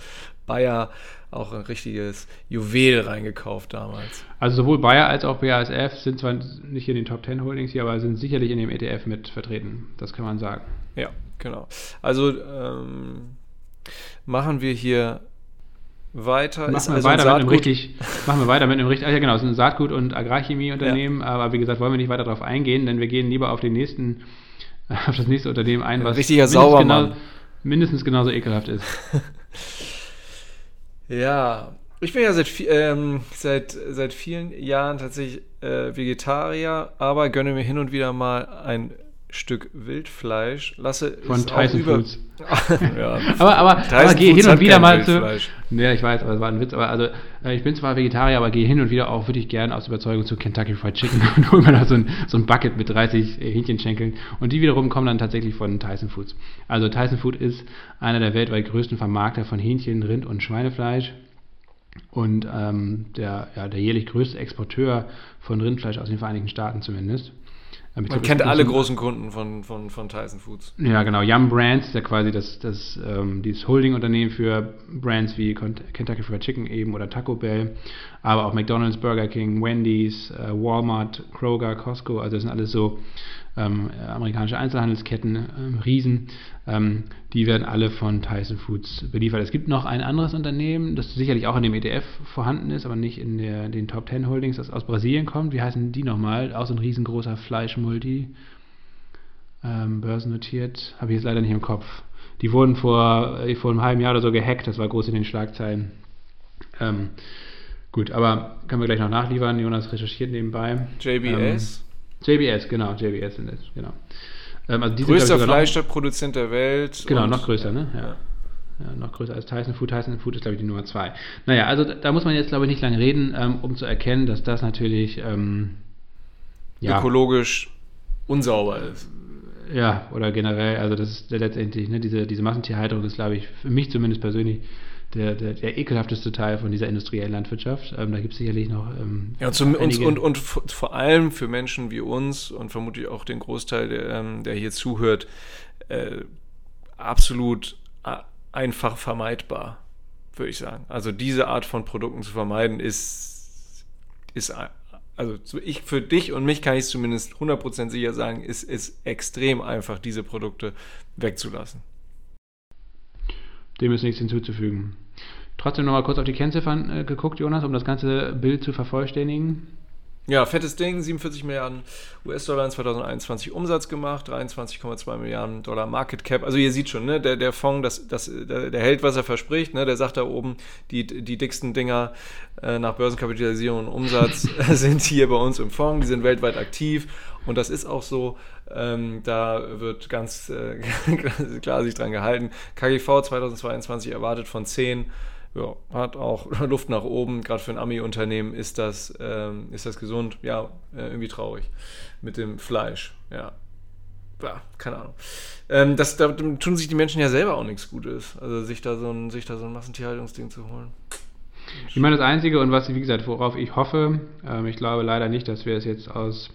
B: Bayer auch ein richtiges Juwel reingekauft damals.
A: Also sowohl Bayer als auch BASF sind zwar nicht in den Top 10 Holdings hier, aber sind sicherlich in dem ETF mit vertreten. Das kann man sagen.
B: Ja, genau. Also ähm, machen wir hier weiter.
A: Machen, wir, also weiter mit einem richtig, machen wir weiter mit einem richtig, ja genau, es ist ein Saatgut- und Agrarchemieunternehmen, ja. aber wie gesagt, wollen wir nicht weiter darauf eingehen, denn wir gehen lieber auf den nächsten, auf das nächste Unternehmen ein,
B: was richtiger mindestens,
A: genau, mindestens genauso ekelhaft ist.
B: Ja, ich bin ja seit, ähm, seit, seit vielen Jahren tatsächlich äh, Vegetarier, aber gönne mir hin und wieder mal ein Stück Wildfleisch. Lasse
A: von Tyson über Foods. ja, aber aber, aber geh hin und wieder mal zu. Ja, ich weiß, aber es war ein Witz. Aber also äh, ich bin zwar Vegetarier, aber gehe hin und wieder auch wirklich gern aus Überzeugung zu Kentucky Fried Chicken und hole mir da so ein, so ein Bucket mit 30 äh, Hähnchenschenkeln. Und die wiederum kommen dann tatsächlich von Tyson Foods. Also Tyson Food ist einer der weltweit größten Vermarkter von Hähnchen, Rind und Schweinefleisch und ähm, der, ja, der jährlich größte Exporteur von Rindfleisch aus den Vereinigten Staaten zumindest.
B: Man kennt alle großen Kunden von, von, von Tyson Foods.
A: Ja, genau. Yum Brands ist ja quasi das, das, ähm, dieses Holding-Unternehmen für Brands wie Kentucky Fried Chicken eben oder Taco Bell, aber auch McDonald's, Burger King, Wendy's, äh, Walmart, Kroger, Costco. Also das sind alles so ähm, amerikanische Einzelhandelsketten, ähm, Riesen. Die werden alle von Tyson Foods beliefert. Es gibt noch ein anderes Unternehmen, das sicherlich auch in dem ETF vorhanden ist, aber nicht in der, den Top 10 Holdings, das aus Brasilien kommt. Wie heißen die nochmal? Auch so ein riesengroßer Fleischmulti. Ähm, börsennotiert. Habe ich jetzt leider nicht im Kopf. Die wurden vor, äh, vor einem halben Jahr oder so gehackt, das war groß in den Schlagzeilen. Ähm, gut, aber können wir gleich noch nachliefern. Jonas recherchiert nebenbei.
B: JBS?
A: Ähm, JBS, genau, JBS sind es, genau.
B: Ähm, also Größter Fleischproduzent der Welt.
A: Genau, noch größer, ne? Ja. ja. Ja, noch größer als Tyson Food. Tyson Food ist, glaube ich, die Nummer zwei. Naja, also da muss man jetzt, glaube ich, nicht lange reden, ähm, um zu erkennen, dass das natürlich ähm,
B: ja, ökologisch unsauber ist.
A: Ja, oder generell, also das ist letztendlich, ne, diese, diese Massentierhaltung ist, glaube ich, für mich zumindest persönlich der, der, der ekelhafteste Teil von dieser industriellen Landwirtschaft. Ähm, da gibt es sicherlich noch. Ähm,
B: ja, und, zum, und, und, und, vor allem für Menschen wie uns und vermutlich auch den Großteil, der, ähm, der hier zuhört, äh, absolut äh, einfach vermeidbar, würde ich sagen. Also diese Art von Produkten zu vermeiden ist, ist also ich für dich und mich kann ich zumindest 100% sicher sagen, ist, ist extrem einfach, diese Produkte wegzulassen.
A: Dem ist nichts hinzuzufügen. Trotzdem nochmal kurz auf die Kennziffern äh, geguckt, Jonas, um das ganze Bild zu vervollständigen.
B: Ja, fettes Ding, 47 Milliarden US-Dollar in 2021 Umsatz gemacht, 23,2 Milliarden Dollar Market Cap. Also ihr seht schon, ne, der, der Fonds, das, das, der, der hält, was er verspricht. Ne, der sagt da oben, die, die dicksten Dinger äh, nach Börsenkapitalisierung und Umsatz sind hier bei uns im Fonds. Die sind weltweit aktiv und das ist auch so. Ähm, da wird ganz äh, klar sich dran gehalten. KGV 2022 erwartet von 10 ja, hat auch Luft nach oben. Gerade für ein Ami-Unternehmen ist das, ähm, ist das gesund. Ja, äh, irgendwie traurig mit dem Fleisch. Ja, ja keine Ahnung. Ähm, das, da tun sich die Menschen ja selber auch nichts Gutes. Also sich da so ein, so ein Massentierhaltungsding zu holen.
A: Ich meine, das Einzige und was, wie gesagt, worauf ich hoffe, ähm, ich glaube leider nicht, dass wir es jetzt aus,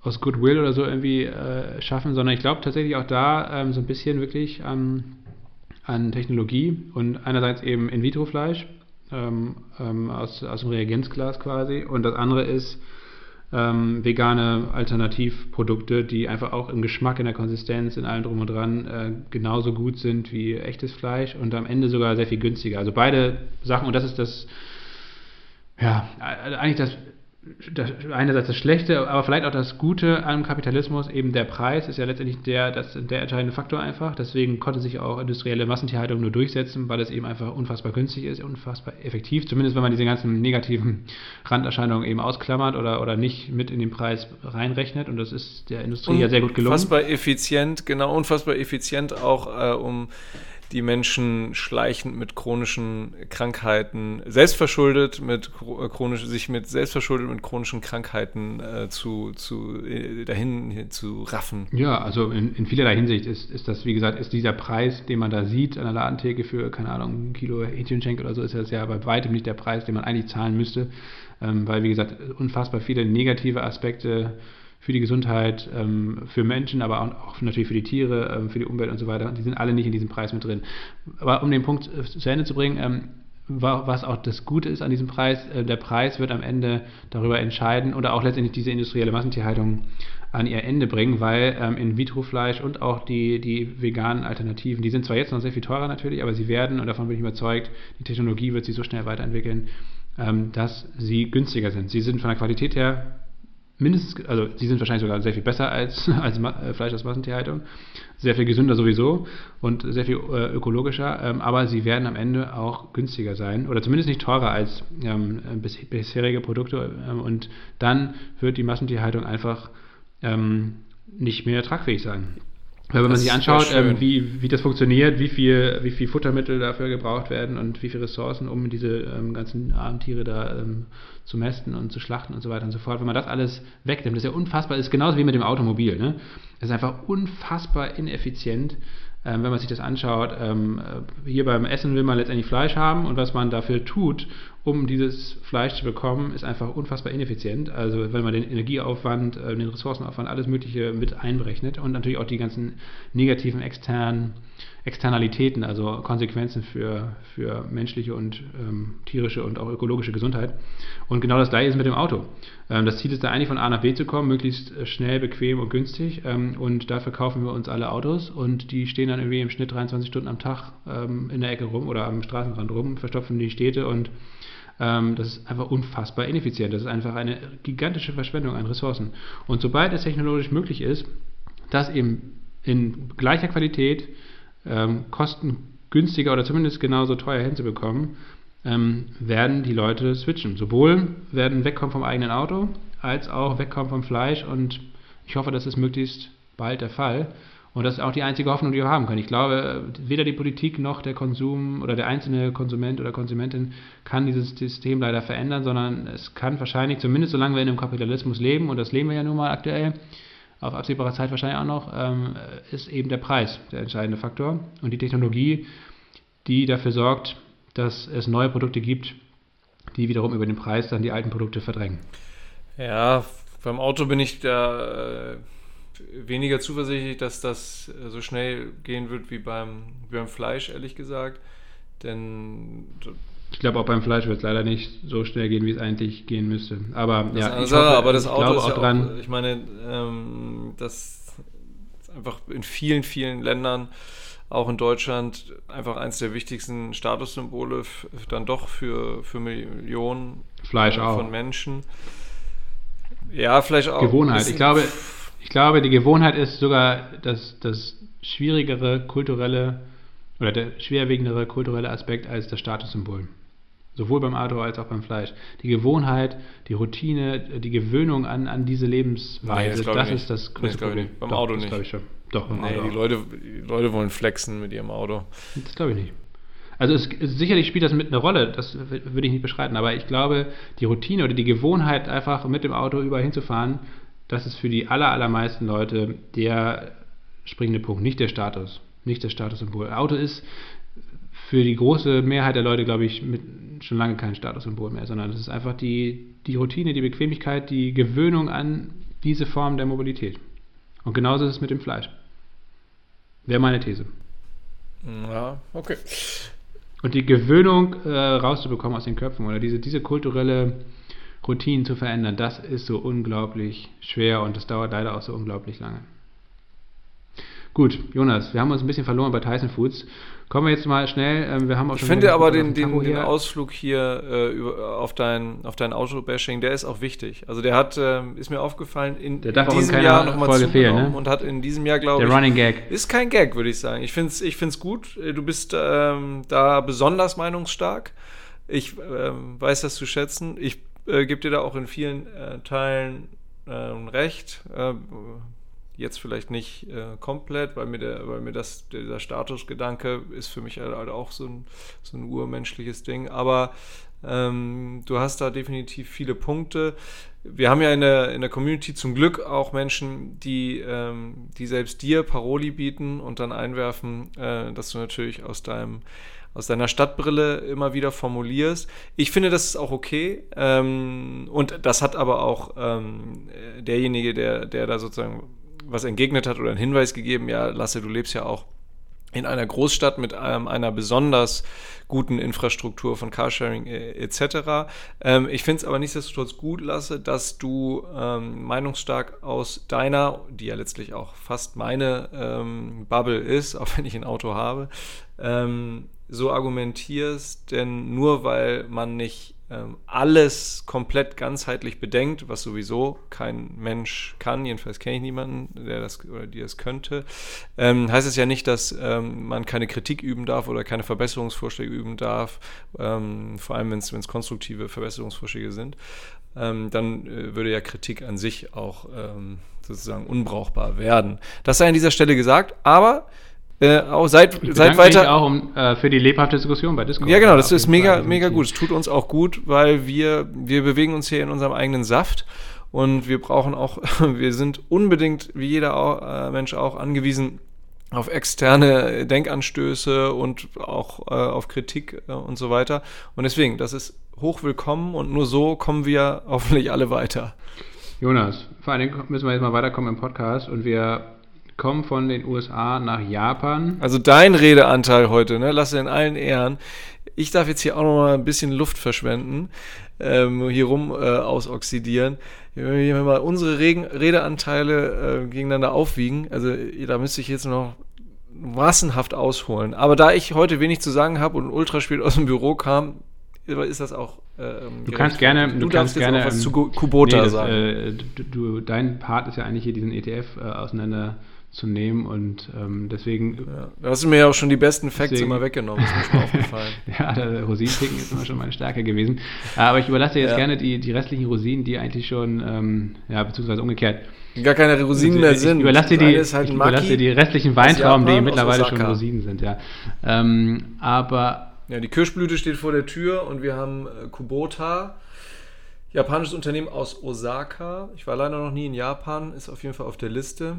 A: aus Goodwill oder so irgendwie äh, schaffen, sondern ich glaube tatsächlich auch da ähm, so ein bisschen wirklich an an Technologie und einerseits eben In-vitro-Fleisch ähm, ähm, aus, aus dem Reagenzglas quasi und das andere ist ähm, vegane Alternativprodukte, die einfach auch im Geschmack, in der Konsistenz, in allem drum und dran äh, genauso gut sind wie echtes Fleisch und am Ende sogar sehr viel günstiger. Also beide Sachen und das ist das, ja, eigentlich das das, einerseits das Schlechte, aber vielleicht auch das Gute am Kapitalismus, eben der Preis ist ja letztendlich der, das, der entscheidende Faktor einfach. Deswegen konnte sich auch industrielle Massentierhaltung nur durchsetzen, weil es eben einfach unfassbar günstig ist, unfassbar effektiv, zumindest wenn man diese ganzen negativen Randerscheinungen eben ausklammert oder, oder nicht mit in den Preis reinrechnet. Und das ist der Industrie ja sehr gut gelungen.
B: Unfassbar effizient, genau, unfassbar effizient auch, äh, um die Menschen schleichend mit chronischen Krankheiten, selbstverschuldet mit äh, chronisch, sich mit selbstverschuldet mit chronischen Krankheiten äh, zu, zu äh, dahin zu raffen.
A: Ja, also in, in, vielerlei Hinsicht ist, ist das, wie gesagt, ist dieser Preis, den man da sieht an der Ladentheke für, keine Ahnung, ein Kilo Hähnchenschenkel oder so, ist das ja bei weitem nicht der Preis, den man eigentlich zahlen müsste, ähm, weil, wie gesagt, unfassbar viele negative Aspekte für die Gesundheit, ähm, für Menschen, aber auch, natürlich für die Tiere, ähm, für die Umwelt und so weiter. Die sind alle nicht in diesem Preis mit drin. Aber um den Punkt äh, zu Ende zu bringen, ähm, was auch das Gute ist an diesem Preis, äh, der Preis wird am Ende darüber entscheiden oder auch letztendlich diese industrielle Massentierhaltung an ihr Ende bringen, weil In-vitro-Fleisch und auch die, die veganen Alternativen, die sind zwar jetzt noch sehr viel teurer natürlich, aber sie werden, und davon bin ich überzeugt, die Technologie wird sich so schnell weiterentwickeln, dass sie günstiger sind. Sie sind von der Qualität her mindestens, also sie sind wahrscheinlich sogar sehr viel besser als, als äh, Fleisch aus Massentierhaltung, sehr viel gesünder sowieso und sehr viel äh, ökologischer, ähm, aber sie werden am Ende auch günstiger sein oder zumindest nicht teurer als ähm, bis, bisherige Produkte ähm, und dann wird die Massentierhaltung einfach ähm, nicht mehr tragfähig sein. Weil wenn man sich anschaut, ähm, wie, wie das funktioniert, wie viel, wie viel Futtermittel dafür gebraucht werden und wie viele Ressourcen, um diese ähm, ganzen armen Tiere da ähm, zu mästen und zu schlachten und so weiter und so fort, wenn man das alles wegnimmt, das ist ja unfassbar, ist genauso wie mit dem Automobil. Ne? Das ist einfach unfassbar ineffizient, ähm, wenn man sich das anschaut. Ähm, hier beim Essen will man letztendlich Fleisch haben und was man dafür tut, um dieses Fleisch zu bekommen, ist einfach unfassbar ineffizient. Also wenn man den Energieaufwand, äh, den Ressourcenaufwand, alles Mögliche mit einberechnet und natürlich auch die ganzen negativen externen Externalitäten, also Konsequenzen für, für menschliche und ähm, tierische und auch ökologische Gesundheit. Und genau das gleiche ist mit dem Auto. Ähm, das Ziel ist da eigentlich von A nach B zu kommen, möglichst äh, schnell, bequem und günstig. Ähm, und dafür kaufen wir uns alle Autos und die stehen dann irgendwie im Schnitt 23 Stunden am Tag ähm, in der Ecke rum oder am Straßenrand rum, verstopfen die Städte und ähm, das ist einfach unfassbar ineffizient. Das ist einfach eine gigantische Verschwendung an Ressourcen. Und sobald es technologisch möglich ist, das eben in gleicher Qualität ähm, kostengünstiger oder zumindest genauso teuer hinzubekommen, ähm, werden die Leute switchen. Sowohl werden wegkommen vom eigenen Auto, als auch wegkommen vom Fleisch und ich hoffe, das ist möglichst bald der Fall. Und das ist auch die einzige Hoffnung, die wir haben können. Ich glaube, weder die Politik noch der Konsum oder der einzelne Konsument oder Konsumentin kann dieses System leider verändern, sondern es kann wahrscheinlich, zumindest solange wir in einem Kapitalismus leben, und das leben wir ja nun mal aktuell, auf absehbare Zeit wahrscheinlich auch noch, ähm, ist eben der Preis der entscheidende Faktor und die Technologie, die dafür sorgt, dass es neue Produkte gibt, die wiederum über den Preis dann die alten Produkte verdrängen.
B: Ja, beim Auto bin ich da äh, weniger zuversichtlich, dass das äh, so schnell gehen wird wie beim, wie beim Fleisch, ehrlich gesagt. Denn
A: ich glaube, auch beim Fleisch wird es leider nicht so schnell gehen, wie es eigentlich gehen müsste. Aber
B: das
A: ja,
B: ich hoffe, aber das Auto ist auch ja dran. Auch, ich meine, ähm, das ist einfach in vielen, vielen Ländern, auch in Deutschland, einfach eines der wichtigsten Statussymbole dann doch für, für Millionen
A: Fleisch äh,
B: von Menschen. Ja, vielleicht auch.
A: Gewohnheit. Ich glaube, ich glaube, die Gewohnheit ist sogar das, das schwierigere kulturelle oder der schwerwiegendere kulturelle Aspekt als das Statussymbol. Sowohl beim Auto als auch beim Fleisch. Die Gewohnheit, die Routine, die Gewöhnung an, an diese Lebensweise,
B: nee, das,
A: das ist das größte nee, Problem.
B: Beim Doch, Auto nicht.
A: Ich schon. Doch,
B: beim nee, Auto. Die Leute, die Leute wollen flexen mit ihrem Auto.
A: Das glaube ich nicht. Also es, es, sicherlich spielt das mit eine Rolle, das würde ich nicht beschreiten, aber ich glaube, die Routine oder die Gewohnheit, einfach mit dem Auto überall hinzufahren, das ist für die aller, allermeisten Leute der springende Punkt, nicht der Status nicht das Statussymbol. Auto ist für die große Mehrheit der Leute, glaube ich, mit, schon lange kein Statussymbol mehr, sondern es ist einfach die, die Routine, die Bequemlichkeit, die Gewöhnung an diese Form der Mobilität. Und genauso ist es mit dem Fleisch. Wäre meine These.
B: Ja, okay.
A: Und die Gewöhnung äh, rauszubekommen aus den Köpfen oder diese, diese kulturelle Routine zu verändern, das ist so unglaublich schwer und das dauert leider auch so unglaublich lange. Gut, Jonas, wir haben uns ein bisschen verloren bei Tyson Foods. Kommen wir jetzt mal schnell. Ähm, wir haben auch
B: ich finde aber den, den, den, Ausflug hier äh, über, auf dein, auf dein Auto-Bashing, der ist auch wichtig. Also der hat, äh, ist mir aufgefallen, in, in
A: diesem Jahr nochmal zugenommen
B: fehlen, ne? und hat in diesem Jahr, glaube
A: ich... Der Running Gag.
B: Ist kein Gag, würde ich sagen. Ich finde es ich find's gut. Du bist ähm, da besonders meinungsstark. Ich ähm, weiß das zu schätzen. Ich äh, gebe dir da auch in vielen äh, Teilen ähm, recht äh, Jetzt vielleicht nicht äh, komplett, weil mir, der, weil mir das, dieser Statusgedanke ist für mich halt auch so ein, so ein urmenschliches Ding. Aber ähm, du hast da definitiv viele Punkte. Wir haben ja in der, in der Community zum Glück auch Menschen, die, ähm, die selbst dir Paroli bieten und dann einwerfen, äh, dass du natürlich aus deinem aus deiner Stadtbrille immer wieder formulierst. Ich finde, das ist auch okay. Ähm, und das hat aber auch ähm, derjenige, der, der da sozusagen was entgegnet hat oder einen Hinweis gegeben, ja, Lasse, du lebst ja auch in einer Großstadt mit ähm, einer besonders guten Infrastruktur von Carsharing äh, etc. Ähm, ich finde es aber nichtsdestotrotz gut, Lasse, dass du ähm, meinungsstark aus deiner, die ja letztlich auch fast meine ähm, Bubble ist, auch wenn ich ein Auto habe, ähm, so argumentierst, denn nur weil man nicht alles komplett ganzheitlich bedenkt, was sowieso kein Mensch kann, jedenfalls kenne ich niemanden, der das oder die das könnte, ähm, heißt es ja nicht, dass ähm, man keine Kritik üben darf oder keine Verbesserungsvorschläge üben darf, ähm, vor allem wenn es konstruktive Verbesserungsvorschläge sind. Ähm, dann äh, würde ja Kritik an sich auch ähm, sozusagen unbrauchbar werden. Das sei an dieser Stelle gesagt, aber äh, auch seit,
A: ich
B: seit weiter.
A: Mich auch um, äh, für die lebhafte Diskussion bei Discord.
B: Ja, genau, das ist mega, mega gut. Es tut uns auch gut, weil wir, wir bewegen uns hier in unserem eigenen Saft und wir brauchen auch, wir sind unbedingt, wie jeder auch, äh, Mensch auch, angewiesen auf externe Denkanstöße und auch äh, auf Kritik äh, und so weiter. Und deswegen, das ist hochwillkommen und nur so kommen wir hoffentlich alle weiter.
A: Jonas, vor allen Dingen müssen wir jetzt mal weiterkommen im Podcast und wir kommen von den USA nach Japan.
B: Also dein Redeanteil heute, ne? Lass dir in allen Ehren. Ich darf jetzt hier auch noch mal ein bisschen Luft verschwenden, ähm, hier rum äh, ausoxidieren. Wenn wir mal unsere Regen Redeanteile äh, gegeneinander aufwiegen, also da müsste ich jetzt noch massenhaft ausholen. Aber da ich heute wenig zu sagen habe und ultra spät aus dem Büro kam, ist das auch.
A: Ähm, du kannst gerne, du, du kannst gerne
B: was ähm, zu Kubota nee, das, sagen.
A: Äh, du, dein Part ist ja eigentlich hier diesen ETF äh, auseinander zu nehmen und ähm, deswegen.
B: Ja, da hast du mir ja auch schon die besten Facts deswegen, immer weggenommen, ist mir schon aufgefallen.
A: ja, der Rosinenpicken ist immer schon meine Stärke gewesen. Aber ich überlasse jetzt ja. gerne die, die restlichen Rosinen, die eigentlich schon, ähm, ja, beziehungsweise umgekehrt.
B: Gar keine Rosinen mehr sind.
A: Ich überlasse dir die, halt überlasse die restlichen Weintrauben, die mittlerweile schon Rosinen sind, ja. Ähm, aber.
B: Ja, die Kirschblüte steht vor der Tür und wir haben äh, Kubota japanisches Unternehmen aus Osaka. Ich war leider noch nie in Japan, ist auf jeden Fall auf der Liste.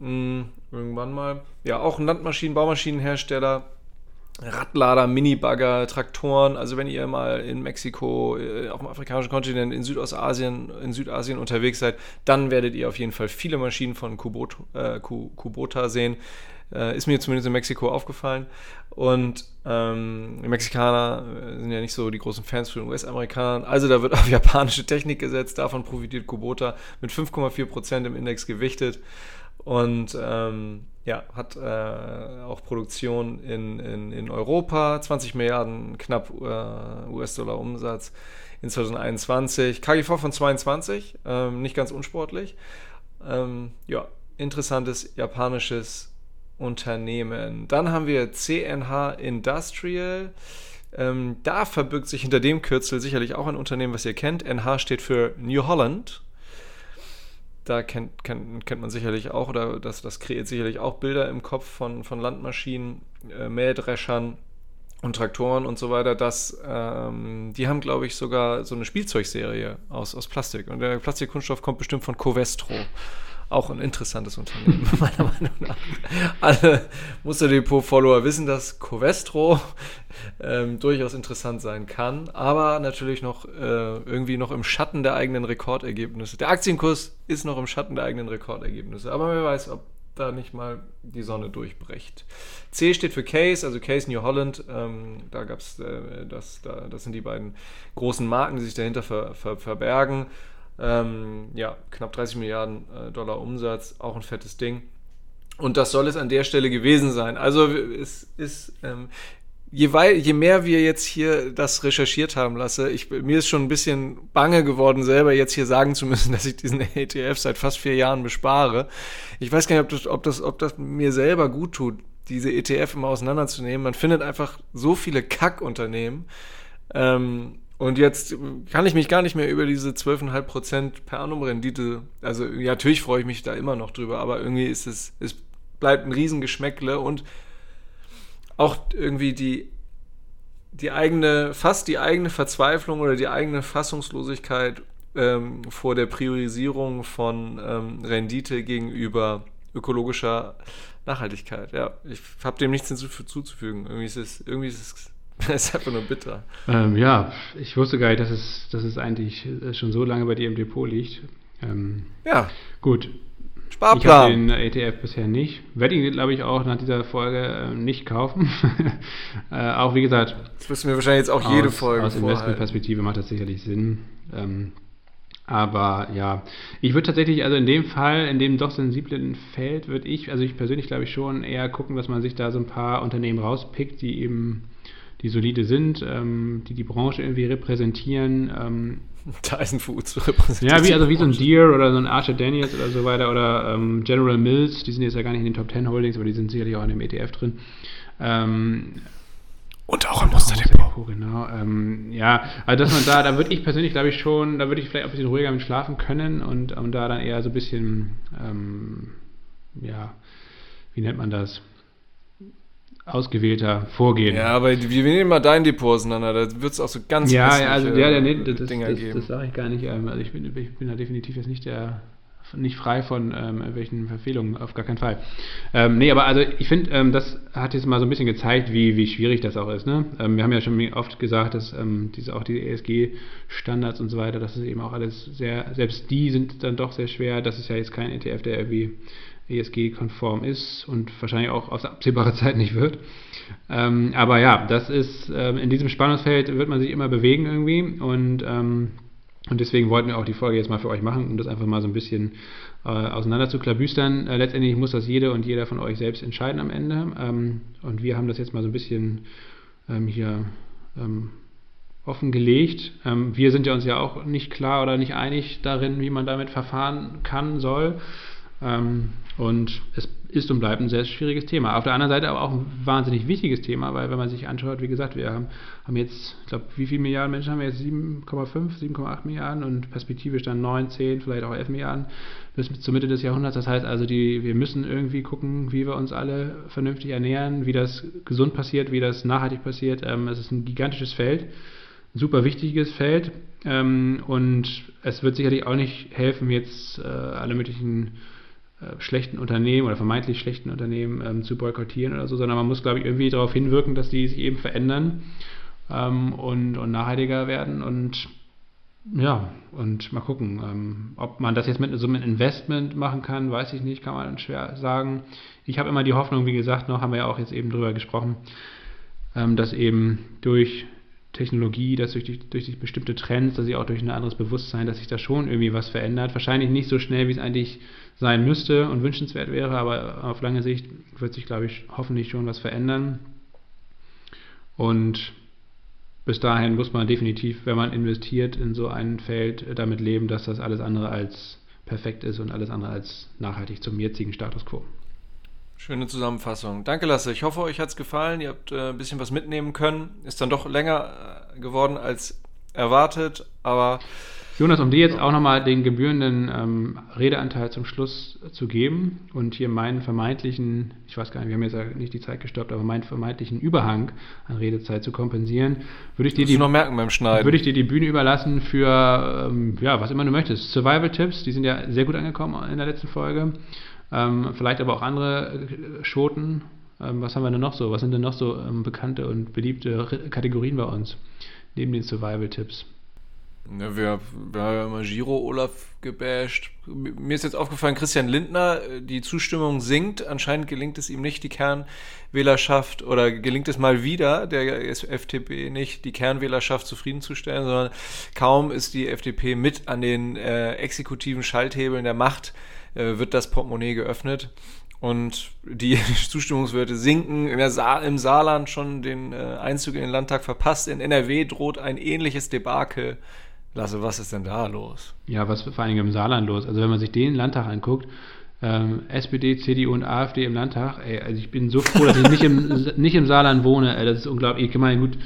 B: Hm, irgendwann mal. Ja, auch ein Landmaschinen-, Baumaschinenhersteller. Radlader, Minibagger, Traktoren. Also wenn ihr mal in Mexiko, äh, auf dem afrikanischen Kontinent, in Südostasien, in Südasien unterwegs seid, dann werdet ihr auf jeden Fall viele Maschinen von Kubota, äh, Kubota sehen. Äh, ist mir zumindest in Mexiko aufgefallen. Und ähm, Mexikaner äh, sind ja nicht so die großen Fans von US-Amerikanern. Also da wird auf japanische Technik gesetzt. Davon profitiert Kubota mit 5,4% im Index gewichtet und ähm, ja, hat äh, auch Produktion in, in, in Europa, 20 Milliarden knapp äh, US-Dollar Umsatz in 2021, KGV von 22, ähm, nicht ganz unsportlich. Ähm, ja, interessantes japanisches Unternehmen. Dann haben wir CNH Industrial. Ähm, da verbirgt sich hinter dem Kürzel sicherlich auch ein Unternehmen, was ihr kennt. NH steht für New Holland da kennt, kennt, kennt man sicherlich auch, oder das, das kreiert sicherlich auch Bilder im Kopf von, von Landmaschinen, äh, Mähdreschern und Traktoren und so weiter. Das, ähm, die haben, glaube ich, sogar so eine Spielzeugserie aus, aus Plastik. Und der Plastikkunststoff kommt bestimmt von Covestro. Auch ein interessantes Unternehmen, meiner Meinung nach. Alle Musterdepot-Follower wissen, dass Covestro ähm, durchaus interessant sein kann, aber natürlich noch äh, irgendwie noch im Schatten der eigenen Rekordergebnisse. Der Aktienkurs ist noch im Schatten der eigenen Rekordergebnisse, aber wer weiß, ob da nicht mal die Sonne durchbricht. C steht für Case, also Case New Holland. Ähm, da gab's äh, das, da, das sind die beiden großen Marken, die sich dahinter ver, ver, verbergen. Ähm, ja, knapp 30 Milliarden äh, Dollar Umsatz, auch ein fettes Ding. Und das soll es an der Stelle gewesen sein. Also es ist, ähm, je, wei je mehr wir jetzt hier das recherchiert haben lasse, ich, mir ist schon ein bisschen bange geworden, selber jetzt hier sagen zu müssen, dass ich diesen ETF seit fast vier Jahren bespare. Ich weiß gar nicht, ob das, ob das, ob das mir selber gut tut, diese ETF immer auseinanderzunehmen. Man findet einfach so viele Kackunternehmen. Ähm, und jetzt kann ich mich gar nicht mehr über diese 12,5% per annum Rendite, also ja, natürlich freue ich mich da immer noch drüber, aber irgendwie ist es, es bleibt ein Riesengeschmäckle und auch irgendwie die, die eigene, fast die eigene Verzweiflung oder die eigene Fassungslosigkeit ähm, vor der Priorisierung von ähm, Rendite gegenüber ökologischer Nachhaltigkeit. Ja, ich habe dem nichts hinzuzufügen. Irgendwie ist es, irgendwie ist es Das ist einfach nur bitter.
A: Ähm, ja, ich wusste gar nicht, dass es, dass es eigentlich äh, schon so lange bei dir im Depot liegt. Ähm,
B: ja.
A: Gut.
B: Sparplan.
A: Ich habe den ETF bisher nicht. Werde ihn, glaube ich, auch nach dieser Folge äh, nicht kaufen. äh, auch wie gesagt.
B: Das müssen wir wahrscheinlich jetzt auch aus, jede Folge
A: Aus Investmentperspektive macht das sicherlich Sinn. Ähm, aber ja, ich würde tatsächlich, also in dem Fall, in dem doch sensiblen Feld, würde ich, also ich persönlich glaube ich schon eher gucken, dass man sich da so ein paar Unternehmen rauspickt, die eben die solide sind, ähm, die die Branche irgendwie repräsentieren. Ähm,
B: Tyson Foods repräsentiert.
A: Ja, wie, also wie so ein Deere oder so ein Archer Daniels oder so weiter oder ähm, General Mills, die sind jetzt ja gar nicht in den Top 10 Holdings, aber die sind sicherlich auch in dem ETF drin. Ähm,
B: und auch im Musterdepot.
A: Genau. Ähm, ja, also dass man da, da würde ich persönlich, glaube ich, schon, da würde ich vielleicht ein bisschen ruhiger mit schlafen können und, und da dann eher so ein bisschen, ähm, ja, wie nennt man das? Ausgewählter Vorgehen.
B: Ja, aber wir nehmen mal dein Depot auseinander, da wird es auch so ganz
A: Ja, ja also der, der, nee, das, das, das, das sage ich gar nicht. Ähm, also ich bin, ich bin da definitiv jetzt nicht der nicht frei von ähm, irgendwelchen Verfehlungen, auf gar keinen Fall. Ähm, nee, aber also ich finde, ähm, das hat jetzt mal so ein bisschen gezeigt, wie, wie schwierig das auch ist. Ne? Ähm, wir haben ja schon oft gesagt, dass ähm, diese, auch die ESG-Standards und so weiter, das ist eben auch alles sehr, selbst die sind dann doch sehr schwer. Das ist ja jetzt kein ETF, der irgendwie ESG-konform ist und wahrscheinlich auch auf absehbare Zeit nicht wird. Ähm, aber ja, das ist, ähm, in diesem Spannungsfeld wird man sich immer bewegen irgendwie und ähm, und deswegen wollten wir auch die Folge jetzt mal für euch machen, um das einfach mal so ein bisschen äh, auseinander zu klabüstern. Äh, letztendlich muss das jede und jeder von euch selbst entscheiden am Ende. Ähm, und wir haben das jetzt mal so ein bisschen ähm, hier ähm, offengelegt. Ähm, wir sind ja uns ja auch nicht klar oder nicht einig darin, wie man damit verfahren kann, soll. Und es ist und bleibt ein sehr schwieriges Thema. Auf der anderen Seite aber auch ein wahnsinnig wichtiges Thema, weil wenn man sich anschaut, wie gesagt, wir haben, haben jetzt, ich glaube, wie viele Milliarden Menschen haben wir jetzt? 7,5, 7,8 Milliarden und perspektivisch dann 9, 10, vielleicht auch 11 Milliarden bis zur Mitte des Jahrhunderts. Das heißt also, die, wir müssen irgendwie gucken, wie wir uns alle vernünftig ernähren, wie das gesund passiert, wie das nachhaltig passiert. Ähm, es ist ein gigantisches Feld, ein super wichtiges Feld ähm, und es wird sicherlich auch nicht helfen, jetzt äh, alle möglichen schlechten Unternehmen oder vermeintlich schlechten Unternehmen ähm, zu boykottieren oder so, sondern man muss, glaube ich, irgendwie darauf hinwirken, dass die sich eben verändern ähm, und, und nachhaltiger werden und ja, und mal gucken, ähm, ob man das jetzt mit so einem Investment machen kann, weiß ich nicht, kann man schwer sagen. Ich habe immer die Hoffnung, wie gesagt, noch haben wir ja auch jetzt eben drüber gesprochen, ähm, dass eben durch Technologie, dass durch, die, durch bestimmte Trends, dass sich auch durch ein anderes Bewusstsein, dass sich da schon irgendwie was verändert. Wahrscheinlich nicht so schnell, wie es eigentlich sein müsste und wünschenswert wäre, aber auf lange Sicht wird sich, glaube ich, hoffentlich schon was verändern. Und bis dahin muss man definitiv, wenn man investiert in so ein Feld, damit leben, dass das alles andere als perfekt ist und alles andere als nachhaltig zum jetzigen Status quo.
B: Schöne Zusammenfassung. Danke, Lasse. Ich hoffe, euch hat es gefallen. Ihr habt äh, ein bisschen was mitnehmen können. Ist dann doch länger äh, geworden als erwartet, aber.
A: Jonas, um dir jetzt auch nochmal den gebührenden ähm, Redeanteil zum Schluss zu geben und hier meinen vermeintlichen, ich weiß gar nicht, wir haben jetzt ja nicht die Zeit gestoppt, aber meinen vermeintlichen Überhang an Redezeit zu kompensieren, würde ich dir die,
B: noch merken beim Schneiden.
A: Würde ich dir die Bühne überlassen für, ähm, ja, was immer du möchtest. Survival-Tipps, die sind ja sehr gut angekommen in der letzten Folge. Ähm, vielleicht aber auch andere äh, Schoten. Ähm, was haben wir denn noch so? Was sind denn noch so ähm, bekannte und beliebte Kategorien bei uns? Neben den Survival-Tipps.
B: Ja, wir, wir haben ja immer Giro Olaf gebasht. Mir ist jetzt aufgefallen, Christian Lindner, äh, die Zustimmung sinkt. Anscheinend gelingt es ihm nicht, die Kernwählerschaft, oder gelingt es mal wieder, der FDP nicht, die Kernwählerschaft zufriedenzustellen, sondern kaum ist die FDP mit an den äh, exekutiven Schalthebeln der Macht äh, wird das Portemonnaie geöffnet und die Zustimmungswerte sinken. Im Saarland schon den äh, Einzug in den Landtag verpasst. In NRW droht ein ähnliches Debakel. Lasse, was ist denn da los?
A: Ja, was vor allen Dingen im Saarland los? Also wenn man sich den Landtag anguckt, ähm, SPD, CDU und AfD im Landtag, ey, also ich bin so froh, dass ich nicht im, nicht im Saarland wohne. Ey, das ist unglaublich. Ich meine, gut,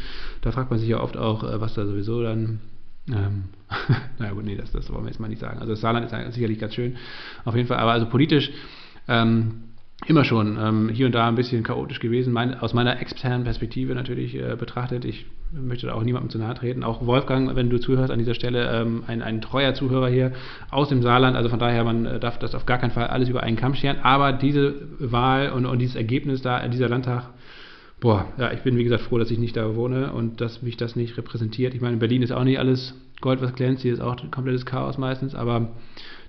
A: da fragt man sich ja oft auch, äh, was da sowieso dann ähm, naja gut, nee, das, das wollen wir jetzt mal nicht sagen. Also das Saarland ist sicherlich ganz schön, auf jeden Fall. Aber also politisch ähm, immer schon ähm, hier und da ein bisschen chaotisch gewesen. Mein, aus meiner externen Perspektive natürlich äh, betrachtet. Ich möchte da auch niemandem zu nahe treten. Auch Wolfgang, wenn du zuhörst an dieser Stelle, ähm, ein, ein treuer Zuhörer hier aus dem Saarland. Also von daher, man äh, darf das auf gar keinen Fall alles über einen Kamm scheren. Aber diese Wahl und, und dieses Ergebnis da, dieser Landtag, boah, ja, ich bin wie gesagt froh, dass ich nicht da wohne und dass mich das nicht repräsentiert. Ich meine, in Berlin ist auch nicht alles Gold, was glänzt, hier ist auch komplettes Chaos meistens, aber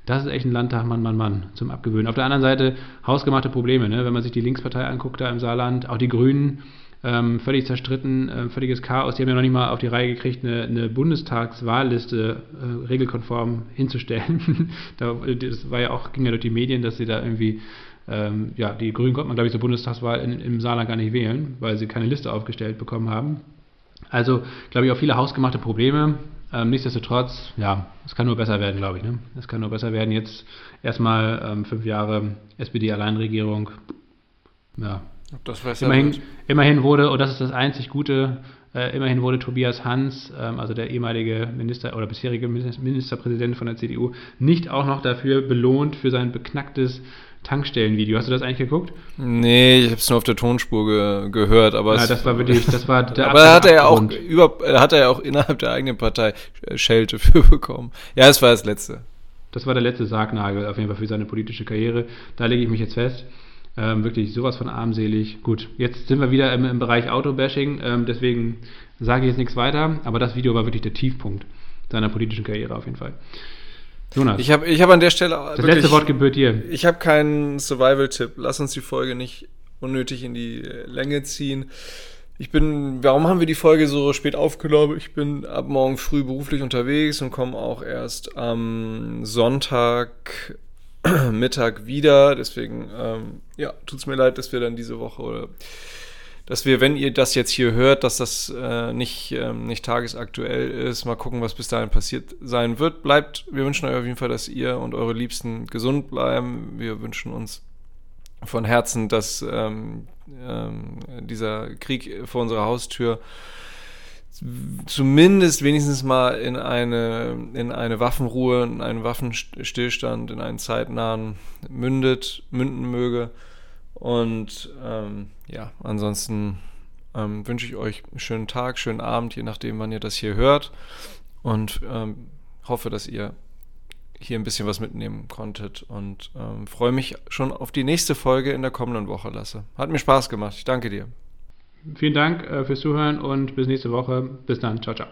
A: das ist echt ein Landtag, Mann, Mann, Mann, zum Abgewöhnen. Auf der anderen Seite hausgemachte Probleme, ne? wenn man sich die Linkspartei anguckt da im Saarland, auch die Grünen, ähm, völlig zerstritten, äh, völliges Chaos. Die haben ja noch nicht mal auf die Reihe gekriegt, eine, eine Bundestagswahlliste äh, regelkonform hinzustellen. da, das war ja auch, ging ja durch die Medien, dass sie da irgendwie ähm, ja, die Grünen konnte man, glaube ich, zur Bundestagswahl in, im Saarland gar nicht wählen, weil sie keine Liste aufgestellt bekommen haben. Also, glaube ich, auch viele hausgemachte Probleme. Ähm, nichtsdestotrotz, ja, es kann nur besser werden, glaube ich. Ne? Es kann nur besser werden. Jetzt erstmal ähm, fünf Jahre SPD-Alleinregierung. Ja. immerhin, immerhin wurde, und das ist das einzig Gute, äh, immerhin wurde Tobias Hans, ähm, also der ehemalige Minister oder bisherige Ministerpräsident von der CDU, nicht auch noch dafür belohnt für sein beknacktes Tankstellenvideo. Hast du das eigentlich geguckt?
B: Nee, ich habe es nur auf der Tonspur ge gehört, aber
A: ja, das war wirklich, das war
B: der Aber da hat er ja auch über, hat er ja auch innerhalb der eigenen Partei Schelte für bekommen. Ja, es war das letzte.
A: das war der letzte Sargnagel auf jeden Fall für seine politische Karriere. Da lege ich mich jetzt fest. Ähm, wirklich sowas von armselig. Gut, jetzt sind wir wieder im, im Bereich Autobashing, ähm, deswegen sage ich jetzt nichts weiter, aber das Video war wirklich der Tiefpunkt seiner politischen Karriere auf jeden Fall.
B: Jonas. Ich habe ich hab an der Stelle.
A: Das wirklich, letzte Wort gebührt dir.
B: Ich habe keinen Survival-Tipp. Lass uns die Folge nicht unnötig in die Länge ziehen. Ich bin, warum haben wir die Folge so spät aufgenommen? Ich bin ab morgen früh beruflich unterwegs und komme auch erst am Sonntag Mittag wieder. Deswegen, ähm, ja, tut es mir leid, dass wir dann diese Woche oder dass wir, wenn ihr das jetzt hier hört, dass das äh, nicht, ähm, nicht tagesaktuell ist. Mal gucken, was bis dahin passiert sein wird. Bleibt, wir wünschen euch auf jeden Fall, dass ihr und eure Liebsten gesund bleiben. Wir wünschen uns von Herzen, dass ähm, ähm, dieser Krieg vor unserer Haustür zumindest wenigstens mal in eine, in eine Waffenruhe, in einen Waffenstillstand, in einen zeitnahen mündet, münden möge. Und ähm, ja, ansonsten ähm, wünsche ich euch einen schönen Tag, schönen Abend, je nachdem, wann ihr das hier hört. Und ähm, hoffe, dass ihr hier ein bisschen was mitnehmen konntet und ähm, freue mich schon auf die nächste Folge in der kommenden Woche, Lasse. Hat mir Spaß gemacht. Ich danke dir.
A: Vielen Dank äh, fürs Zuhören und bis nächste Woche. Bis dann. Ciao, ciao.